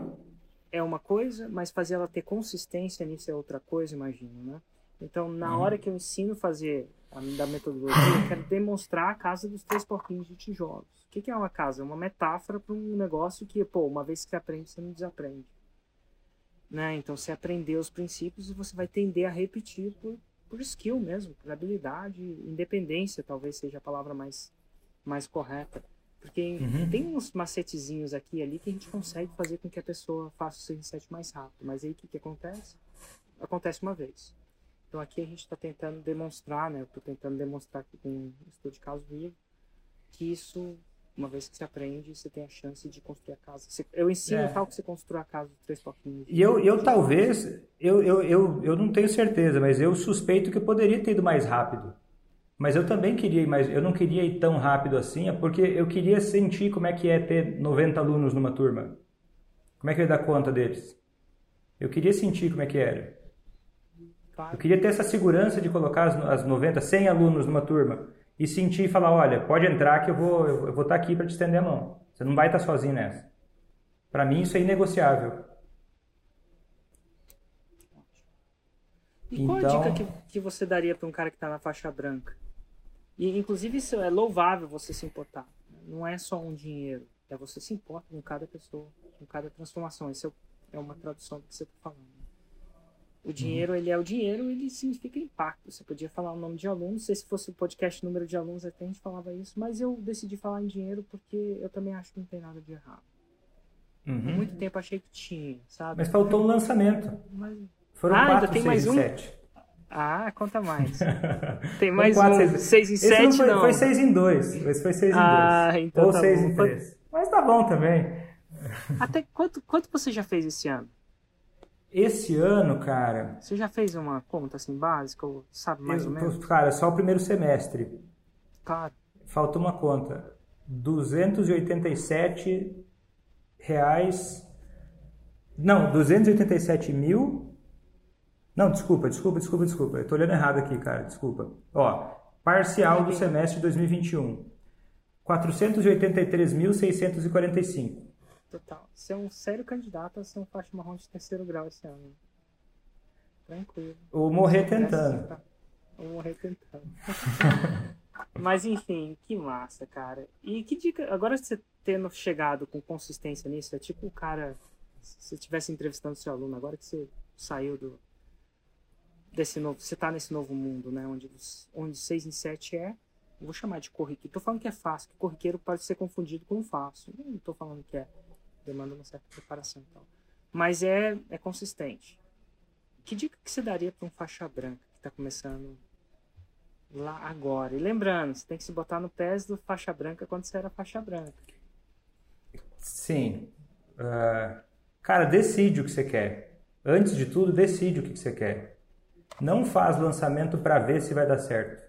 é uma coisa, mas fazer ela ter consistência nisso é outra coisa, imagino, né? Então, na uhum. hora que eu ensino a fazer a, da metodologia, eu quero demonstrar a casa dos três porquinhos de tijolos. O que, que é uma casa? É uma metáfora para um negócio que, pô, uma vez que você aprende, você não desaprende. Né? Então, você aprendeu os princípios e você vai tender a repetir por, por skill mesmo, por habilidade, independência, talvez seja a palavra mais, mais correta. Porque uhum. tem uns macetezinhos aqui e ali que a gente consegue fazer com que a pessoa faça o seu reset mais rápido. Mas aí o que, que acontece? Acontece uma vez. Então aqui a gente está tentando demonstrar, né? Eu estou tentando demonstrar aqui com um estudo de caso vivo, que isso, uma vez que você aprende, você tem a chance de construir a casa. Eu ensino é. tal que você construa a casa de três toquinhos. E eu, eu talvez, eu, eu, eu, eu não tenho certeza, mas eu suspeito que eu poderia ter ido mais rápido. Mas eu também queria ir mais, eu não queria ir tão rápido assim, é porque eu queria sentir como é que é ter 90 alunos numa turma. Como é que eu ia dar conta deles? Eu queria sentir como é que era. Eu queria ter essa segurança de colocar as, as 90, 100 alunos numa turma e sentir e falar, olha, pode entrar que eu vou, eu, eu vou estar aqui para te estender a mão. Você não vai estar sozinho nessa. Para mim isso é inegociável. E qual então... a dica que, que você daria para um cara que está na faixa branca? E, inclusive, isso é louvável você se importar. Não é só um dinheiro. É você se importa com cada pessoa, com cada transformação. Isso é uma tradução do que você está falando. O uhum. dinheiro, ele é o dinheiro, ele significa impacto. Você podia falar o nome de aluno, não sei se fosse o podcast número de alunos, até a gente falava isso, mas eu decidi falar em dinheiro porque eu também acho que não tem nada de errado. Uhum. muito tempo achei que tinha, sabe? Mas faltou um lançamento. Mas... Foram ah, quatro, tem seis mais um? sete. Ah, conta mais. Tem mais quatro, um. 6 em 7 não, foi, não. Foi 6 em 2. Esse foi 6 em 2. Ah, então Ou 6 tá em 3. Mas tá bom também. Até quanto, quanto você já fez esse ano? Esse ano, cara. Você já fez uma conta assim básica, ou sabe mais eu, ou menos? Cara, só o primeiro semestre. Claro. Faltou uma conta. 287 reais. Não, 287 mil. Não, desculpa, desculpa, desculpa, desculpa. Eu tô olhando errado aqui, cara. Desculpa. Ó, parcial do semestre de 2021. 483.645 total. Você é um sério candidato a ser um faixa marrom de terceiro grau esse ano. Tranquilo. Ou morrer tentando. Ou morrer tentando. Mas enfim, que massa, cara. E que dica. Agora você tendo chegado com consistência nisso, é tipo o cara. Se você estivesse entrevistando seu aluno, agora que você saiu do. Desse novo. Você tá nesse novo mundo, né? Onde, onde 6 em 7 é. vou chamar de corriqueiro. Tô falando que é fácil, que corriqueiro pode ser confundido com fácil. Não tô falando que é demanda uma certa preparação então. Mas é, é consistente. Que dica que você daria para um faixa branca que está começando lá agora? E lembrando, você tem que se botar no pés do faixa branca quando você era faixa branca. Sim. Uh, cara, decide o que você quer. Antes de tudo, decide o que você quer. Não faz lançamento para ver se vai dar certo.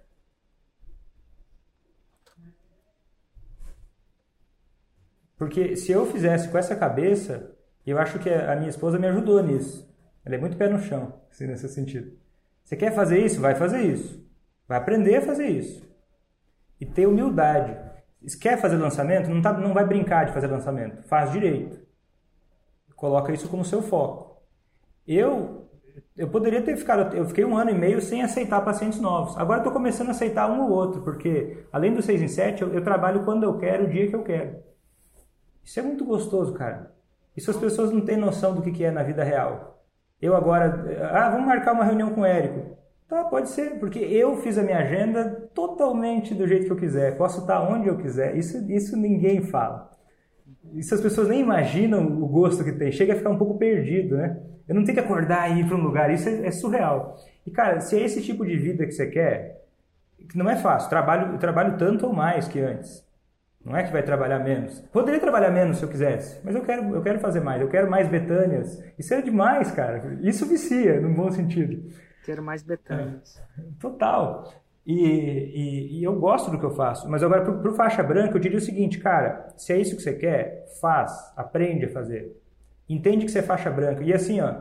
Porque se eu fizesse com essa cabeça, eu acho que a minha esposa me ajudou nisso. Ela é muito pé no chão, assim, nesse sentido. Você quer fazer isso? Vai fazer isso. Vai aprender a fazer isso. E ter humildade. Se quer fazer lançamento, não, tá, não vai brincar de fazer lançamento. Faz direito. Coloca isso como seu foco. Eu eu poderia ter ficado, eu fiquei um ano e meio sem aceitar pacientes novos. Agora estou começando a aceitar um ou outro, porque além do 6 em 7, eu, eu trabalho quando eu quero, o dia que eu quero. Isso é muito gostoso, cara. Isso as pessoas não têm noção do que é na vida real. Eu agora, ah, vamos marcar uma reunião com o Érico. Tá, pode ser, porque eu fiz a minha agenda totalmente do jeito que eu quiser. Posso estar onde eu quiser. Isso, isso ninguém fala. Isso as pessoas nem imaginam o gosto que tem. Chega a ficar um pouco perdido, né? Eu não tenho que acordar e ir para um lugar. Isso é, é, surreal. E, cara, se é esse tipo de vida que você quer, não é fácil. Trabalho, trabalho tanto ou mais que antes. Não é que vai trabalhar menos. Poderia trabalhar menos se eu quisesse, mas eu quero, eu quero fazer mais. Eu quero mais Betânias. Isso é demais, cara. Isso vicia, num bom sentido. Quero mais Betânias. É, total. E, e, e, eu gosto do que eu faço. Mas agora, para o faixa branca, eu diria o seguinte, cara, se é isso que você quer, faz, aprende a fazer. Entende que você é faixa branca. E assim, ó,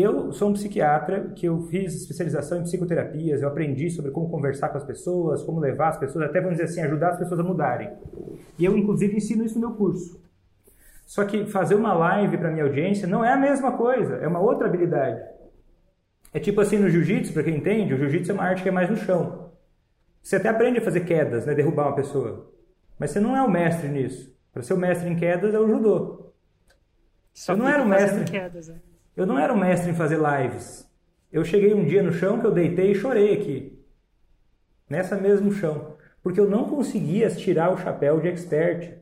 eu sou um psiquiatra que eu fiz especialização em psicoterapias, eu aprendi sobre como conversar com as pessoas, como levar as pessoas, até vamos dizer assim, ajudar as pessoas a mudarem. E eu, inclusive, ensino isso no meu curso. Só que fazer uma live para minha audiência não é a mesma coisa, é uma outra habilidade. É tipo assim no jiu-jitsu, para quem entende, o jiu-jitsu é uma arte que é mais no chão. Você até aprende a fazer quedas, né, derrubar uma pessoa. Mas você não é o mestre nisso. Para ser o mestre em quedas é o judô. Só eu não era o mestre. Quedas, né? Eu não era o mestre em fazer lives. Eu cheguei um dia no chão que eu deitei e chorei aqui. Nessa mesmo chão. Porque eu não conseguia tirar o chapéu de expert.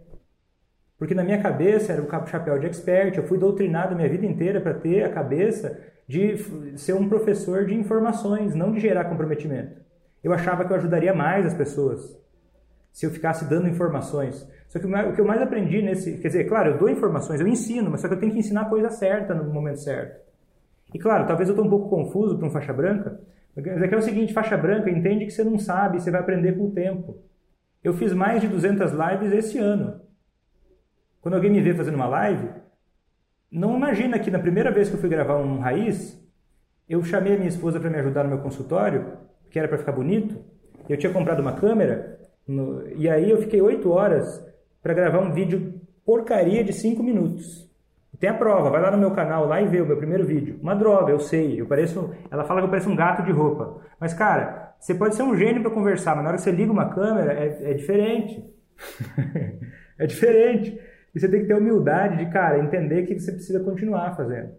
Porque na minha cabeça era o chapéu de expert. Eu fui doutrinado minha vida inteira para ter a cabeça de ser um professor de informações, não de gerar comprometimento eu achava que eu ajudaria mais as pessoas se eu ficasse dando informações. Só que o que eu mais aprendi nesse. Quer dizer, claro, eu dou informações, eu ensino, mas só que eu tenho que ensinar a coisa certa no momento certo. E claro, talvez eu estou um pouco confuso para um faixa branca, mas é que é o seguinte: faixa branca entende que você não sabe, você vai aprender com o tempo. Eu fiz mais de 200 lives esse ano. Quando alguém me vê fazendo uma live, não imagina que na primeira vez que eu fui gravar um raiz, eu chamei a minha esposa para me ajudar no meu consultório que era para ficar bonito. Eu tinha comprado uma câmera no, e aí eu fiquei oito horas para gravar um vídeo porcaria de cinco minutos. Tem a prova, vai lá no meu canal lá e vê o meu primeiro vídeo. Uma droga, eu sei. Eu pareço, ela fala que eu pareço um gato de roupa. Mas cara, você pode ser um gênio para conversar, mas na hora que você liga uma câmera é, é diferente. é diferente. E você tem que ter humildade de, cara, entender que você precisa continuar fazendo.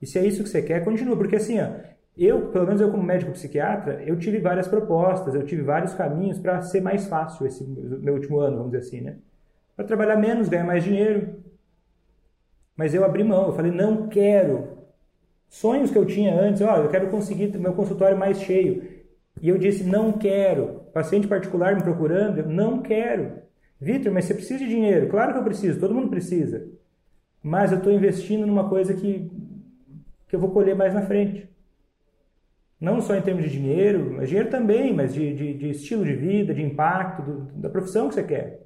E se é isso que você quer, continua. Porque assim, ó, eu, pelo menos eu como médico psiquiatra, eu tive várias propostas, eu tive vários caminhos para ser mais fácil esse meu último ano, vamos dizer assim, né? Para trabalhar menos, ganhar mais dinheiro. Mas eu abri mão, eu falei, não quero. Sonhos que eu tinha antes, ó, eu quero conseguir meu consultório mais cheio. E eu disse, não quero. Paciente particular me procurando, eu não quero. Vitor, mas você precisa de dinheiro? Claro que eu preciso, todo mundo precisa. Mas eu estou investindo numa coisa que, que eu vou colher mais na frente. Não só em termos de dinheiro, mas dinheiro também, mas de, de, de estilo de vida, de impacto, do, da profissão que você quer.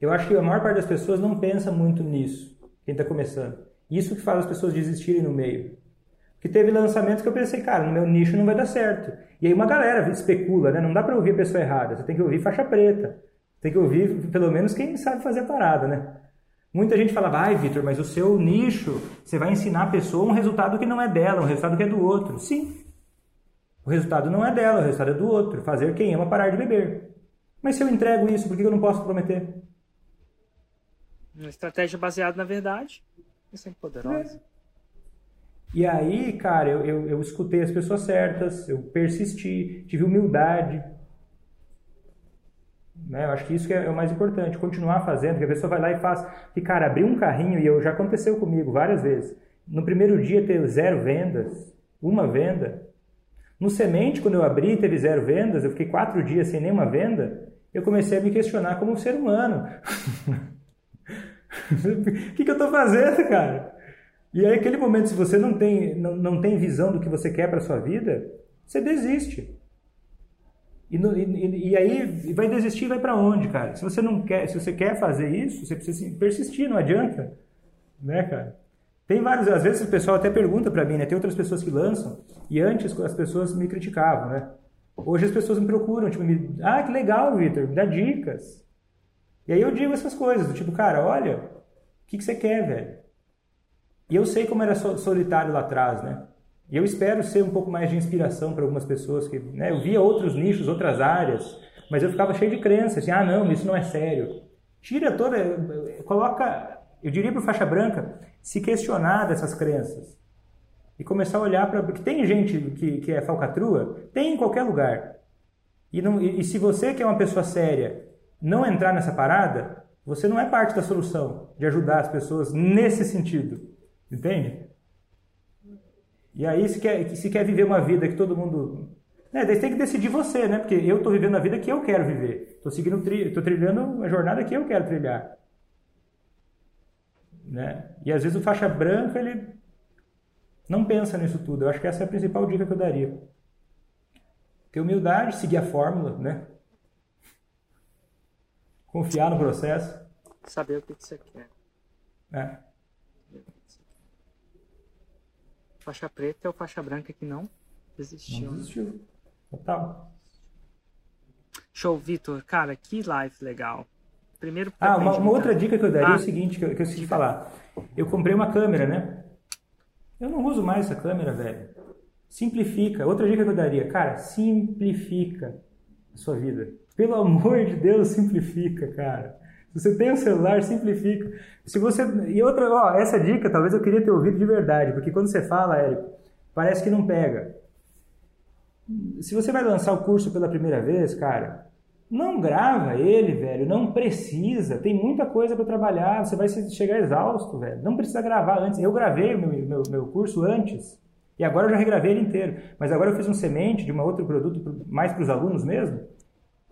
Eu acho que a maior parte das pessoas não pensa muito nisso, quem está começando. Isso que faz as pessoas desistirem no meio. Porque teve lançamentos que eu pensei, cara, no meu nicho não vai dar certo. E aí uma galera especula, né? Não dá para ouvir a pessoa errada, você tem que ouvir faixa preta. Tem que ouvir, pelo menos, quem sabe fazer a parada, né? Muita gente fala, ai, Vitor, mas o seu nicho, você vai ensinar a pessoa um resultado que não é dela, um resultado que é do outro. Sim, o resultado não é dela, o resultado é do outro. Fazer quem ama parar de beber. Mas se eu entrego isso, por que eu não posso prometer? Uma estratégia baseada na verdade é sempre poderosa. É. E aí, cara, eu, eu, eu, escutei as pessoas certas, eu persisti, tive humildade. Né? Eu acho que isso que é, é o mais importante, continuar fazendo, que a pessoa vai lá e faz. E, cara, abrir um carrinho, e eu, já aconteceu comigo várias vezes, no primeiro dia ter zero vendas, uma venda, no Semente, quando eu abri teve zero vendas, eu fiquei quatro dias sem nenhuma venda, eu comecei a me questionar como um ser humano. O que, que eu estou fazendo, cara? E aí, aquele momento, se você não tem, não, não tem visão do que você quer para sua vida, você desiste. E, e, e, aí vai desistir, vai para onde, cara? Se você não quer, se você quer fazer isso, você precisa persistir, não adianta, né, cara? Tem vários, às vezes o pessoal até pergunta para mim, né? Tem outras pessoas que lançam e antes as pessoas me criticavam, né? Hoje as pessoas me procuram, tipo, me, ah, que legal, Vitor, me dá dicas. E aí eu digo essas coisas, do tipo, cara, olha, o que, que você quer, velho? E eu sei como era solitário lá atrás, né? E eu espero ser um pouco mais de inspiração para algumas pessoas que, né? Eu via outros nichos, outras áreas, mas eu ficava cheio de crenças, assim, ah, não, isso não é sério. Tira toda, coloca, eu diria para faixa branca, se questionar dessas crenças e começar a olhar para. Porque tem gente que, que é falcatrua, tem em qualquer lugar. E, não, e, e se você que é uma pessoa séria não entrar nessa parada, Você não é parte da solução de ajudar as pessoas nesse sentido. Entende? E aí, se quer, se quer viver uma vida que todo mundo. Né, daí tem que decidir você, né? Porque eu estou vivendo a vida que eu quero viver. Estou seguindo, estou trilhando a jornada que eu quero trilhar. Né? E às vezes o faixa branca, ele não pensa nisso tudo. Eu acho que essa é a principal dica que eu daria. Ter humildade, seguir a fórmula, né? Confiar no processo. Saber o que você quer. É. Faixa preta é o faixa branca que não desistiu. Não desistiu. Total. Show, Vitor. Cara, que live legal. Primeiro Ah, uma, uma outra dica que eu daria ah, é o ah. seguinte, que eu, que eu esqueci de falar. Eu comprei uma câmera, né? Eu não uso mais essa câmera, velho. Simplifica. Outra dica que eu daria, cara, simplifica a sua vida. Pelo amor de Deus, simplifica, cara. Se você tem um celular, simplifica. Se você e outra, ó, essa dica talvez eu queria ter ouvido de verdade, porque quando você fala, Érico, parece que não pega. Se você vai lançar o curso pela primeira vez, cara, não grava ele, velho. Não precisa. Tem muita coisa para trabalhar. Você vai chegar exausto, velho. Não precisa gravar antes. Eu gravei o meu, meu, meu curso antes. E agora eu já regravei ele inteiro. Mas agora eu fiz um semente de um outro produto mais para os alunos mesmo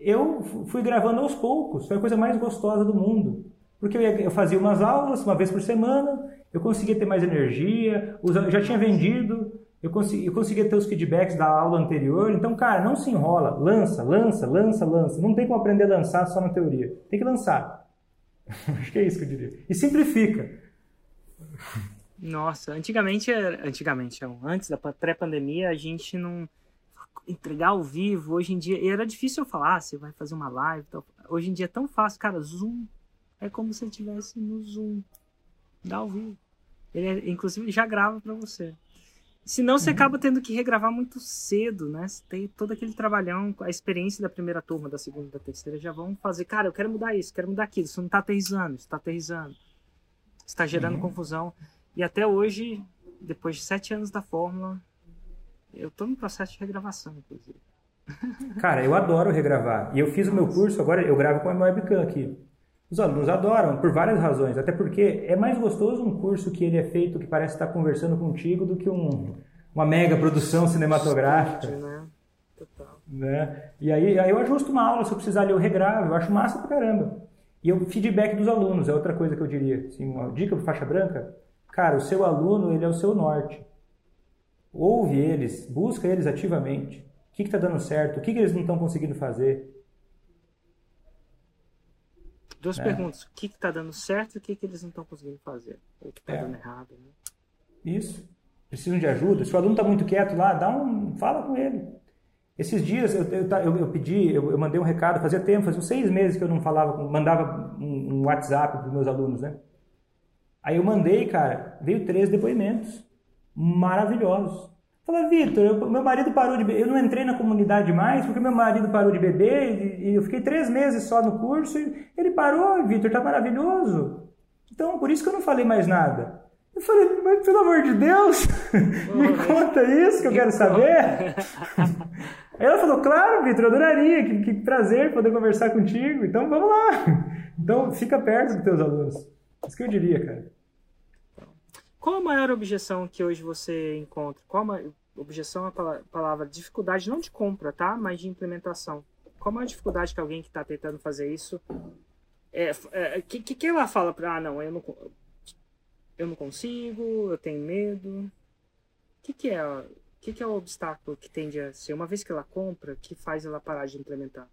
eu fui gravando aos poucos. Foi a coisa mais gostosa do mundo. Porque eu, fazia umas aulas, uma vez por semana, eu conseguia ter mais energia, eu já tinha vendido, eu, eu conseguia ter os feedbacks da aula anterior. Então, cara, não se enrola. Lança, lança, lança, lança. Não tem como aprender a lançar só na teoria. Tem que lançar. Acho que é isso que eu diria. E simplifica. Nossa, antigamente, antigamente, antes da pré-pandemia, a gente não entregar ao vivo. Hoje em dia, era difícil eu falar, ah, você vai fazer uma live. Tal. Hoje em dia é tão fácil, cara. Zoom é como se estivesse no Zoom. Dá ao vivo. Ele, é, inclusive, já grava para você. Senão você uhum. acaba tendo que regravar muito cedo, né? Você tem todo aquele trabalhão, a experiência da primeira turma, da segunda, da terceira, já vão fazer, cara, eu quero mudar isso, quero mudar aquilo. Isso não tá aterrizando, isso tá aterrizando. Está gerando uhum. confusão. E até hoje, depois de sete anos da fórmula, eu estou no processo de regravação, inclusive. Cara, eu adoro regravar. E eu fiz o meu curso, agora eu gravo com a minha webcam aqui. Os alunos adoram, por várias razões. Até porque é mais gostoso um curso que ele é feito que parece estar conversando contigo do que um, uma mega produção cinematográfica. né? Total. Né? E aí, aí eu ajusto uma aula, se eu precisar ali eu regravo, eu acho massa pra caramba. E o feedback dos alunos é outra coisa que eu diria. Assim, uma dica para faixa branca, cara, o seu aluno ele é o seu norte. Ouve eles, busca eles ativamente. O que está dando certo? O que, que eles não estão conseguindo fazer? Duas é. perguntas. O que está dando certo e o que, que eles não estão conseguindo fazer? O que está é. dando errado? Né? Isso. Precisam de ajuda. Se o aluno está muito quieto lá, dá um, fala com ele. Esses dias eu, eu, eu, eu pedi, eu, eu, mandei um recado, fazia tempo, fazia uns seis meses que eu não falava, mandava um, um WhatsApp para os meus alunos, né? Aí eu mandei, cara, veio três depoimentos maravilhosos. Fala, Vitor, meu marido parou de beber. Eu não entrei na comunidade mais porque meu marido parou de beber e, e eu fiquei três meses só no curso e ele parou, Vitor, tá maravilhoso. Então, por isso que eu não falei mais nada. Eu falei, mas pelo amor de Deus, me conta isso que eu quero saber. Aí ela falou, claro, Vitor, eu adoraria, que, que, prazer poder conversar contigo. Então vamos lá. Então fica perto dos teus alunos. Isso que eu diria, cara. Qual a maior objeção que hoje você encontra? Qual a objeção é a palavra dificuldade não de compra, tá? Mas de implementação. Qual a maior dificuldade que alguém que está tentando fazer isso é, é que, que ela fala para ah não eu não eu não consigo eu tenho medo o que que é o que que é o obstáculo que tende a ser uma vez que ela compra que faz ela parar de implementar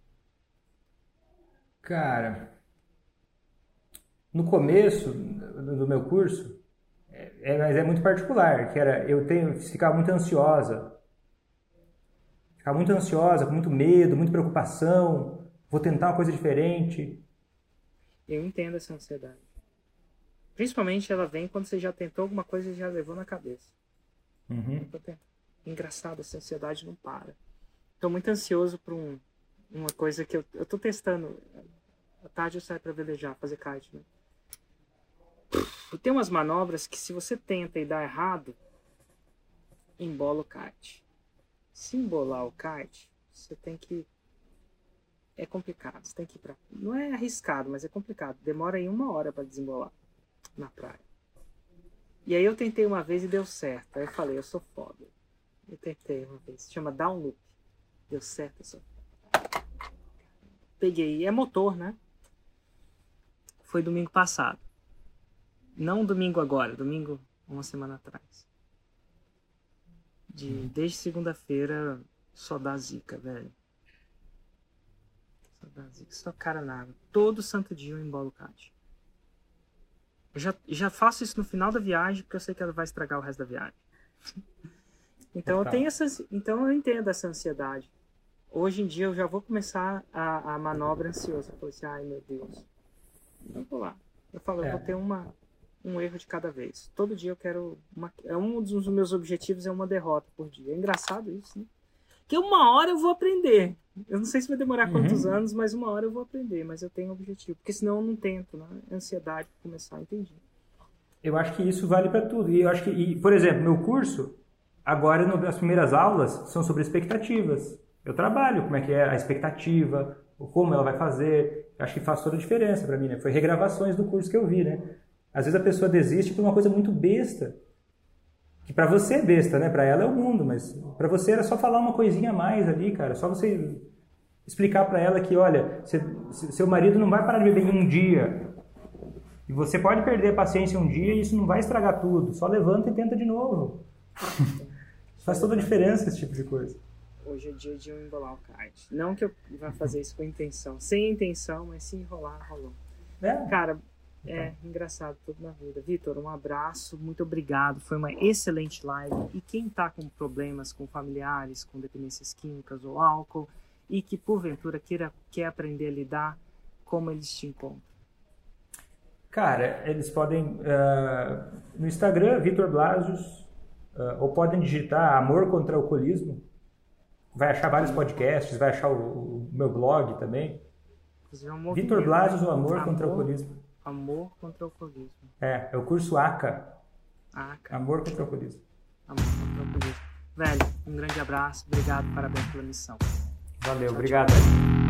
cara no começo do meu curso é, mas é muito particular, que era eu tenho ficar muito ansiosa. Ficar muito ansiosa, com muito medo, muita preocupação, vou tentar uma coisa diferente. Eu entendo essa ansiedade. Principalmente ela vem quando você já tentou alguma coisa e já levou na cabeça. Uhum. Engraçado, essa ansiedade não para. Estou muito ansioso por um, uma coisa que eu, eu tô testando. À tarde eu saio para velejar, fazer kite, né? E tem umas manobras que se você tenta e dá errado, embola o kite. Se embolar o kite, você tem que. é complicado. Você tem que ir pra. Não é arriscado, mas é complicado. Demora aí uma hora para desembolar na praia. E aí eu tentei uma vez e deu certo. Aí eu falei, eu sou foda. Eu tentei uma vez. Se chama Down Loop. Deu certo, eu sou. Peguei. É motor, né? Foi domingo passado. Não domingo agora, domingo uma semana atrás. De, desde segunda-feira só dá zica, velho. Só dá zica. Só cara na água. Todo santo dia eu embolo o kart. Eu já, já faço isso no final da viagem, porque eu sei que ela vai estragar o resto da viagem. então eu tenho essa, então eu entendo essa ansiedade. Hoje em dia eu já vou começar a, a manobra ansiosa. Eu falei assim, ai meu Deus. Eu vou lá. Eu falo, é. eu vou ter uma, um erro de cada vez. Todo dia eu quero. Uma, é um dos meus objetivos é uma derrota por dia. É engraçado isso, né? Que uma hora eu vou aprender. Eu não sei se vai demorar uhum. quantos anos, mas uma hora eu vou aprender. Mas eu tenho um objetivo. Porque senão eu não tento, né? Ansiedade para começar, entendi. Eu acho que isso vale para tudo. E eu acho que, e, por exemplo, meu curso, agora no, as primeiras aulas são sobre expectativas. Eu trabalho como é que é a expectativa, como ela vai fazer. Eu acho que faz toda a diferença para mim, né? Foi regravações do curso que eu vi, né? Às vezes a pessoa desiste por uma coisa muito besta que para você é besta, né? Para ela é o mundo, mas para você era só falar uma coisinha a mais ali, cara. Só você explicar para ela que, olha, seu marido não vai parar de beber em um dia. E você pode perder a paciência um dia e isso não vai estragar tudo. Só levanta e tenta de novo. Faz toda a diferença esse tipo de coisa. Hoje é dia de eu embolar o card. Não que eu vá fazer isso com intenção. Sem intenção, mas se enrolar, rolou. É. Cara, é, engraçado tudo na vida. Vitor, um abraço, muito obrigado. Foi uma excelente live. E quem está com problemas com familiares, com dependências químicas ou álcool, e que porventura queira, quer aprender a lidar, como eles te encontram? Cara, eles podem uh, no Instagram, Vitor Blasius, uh, ou podem digitar Amor contra o Alcoolismo. Vai achar vários podcasts, vai achar o, o meu blog também. É Vitor Blasius, o Amor, amor contra o Alcoolismo. Amor contra o alcoolismo. É, é o curso ACA. ACA. Amor contra o alcoolismo. Amor contra o alcoolismo. Velho, um grande abraço, obrigado, parabéns pela missão. Valeu, tchau, obrigado. Tchau.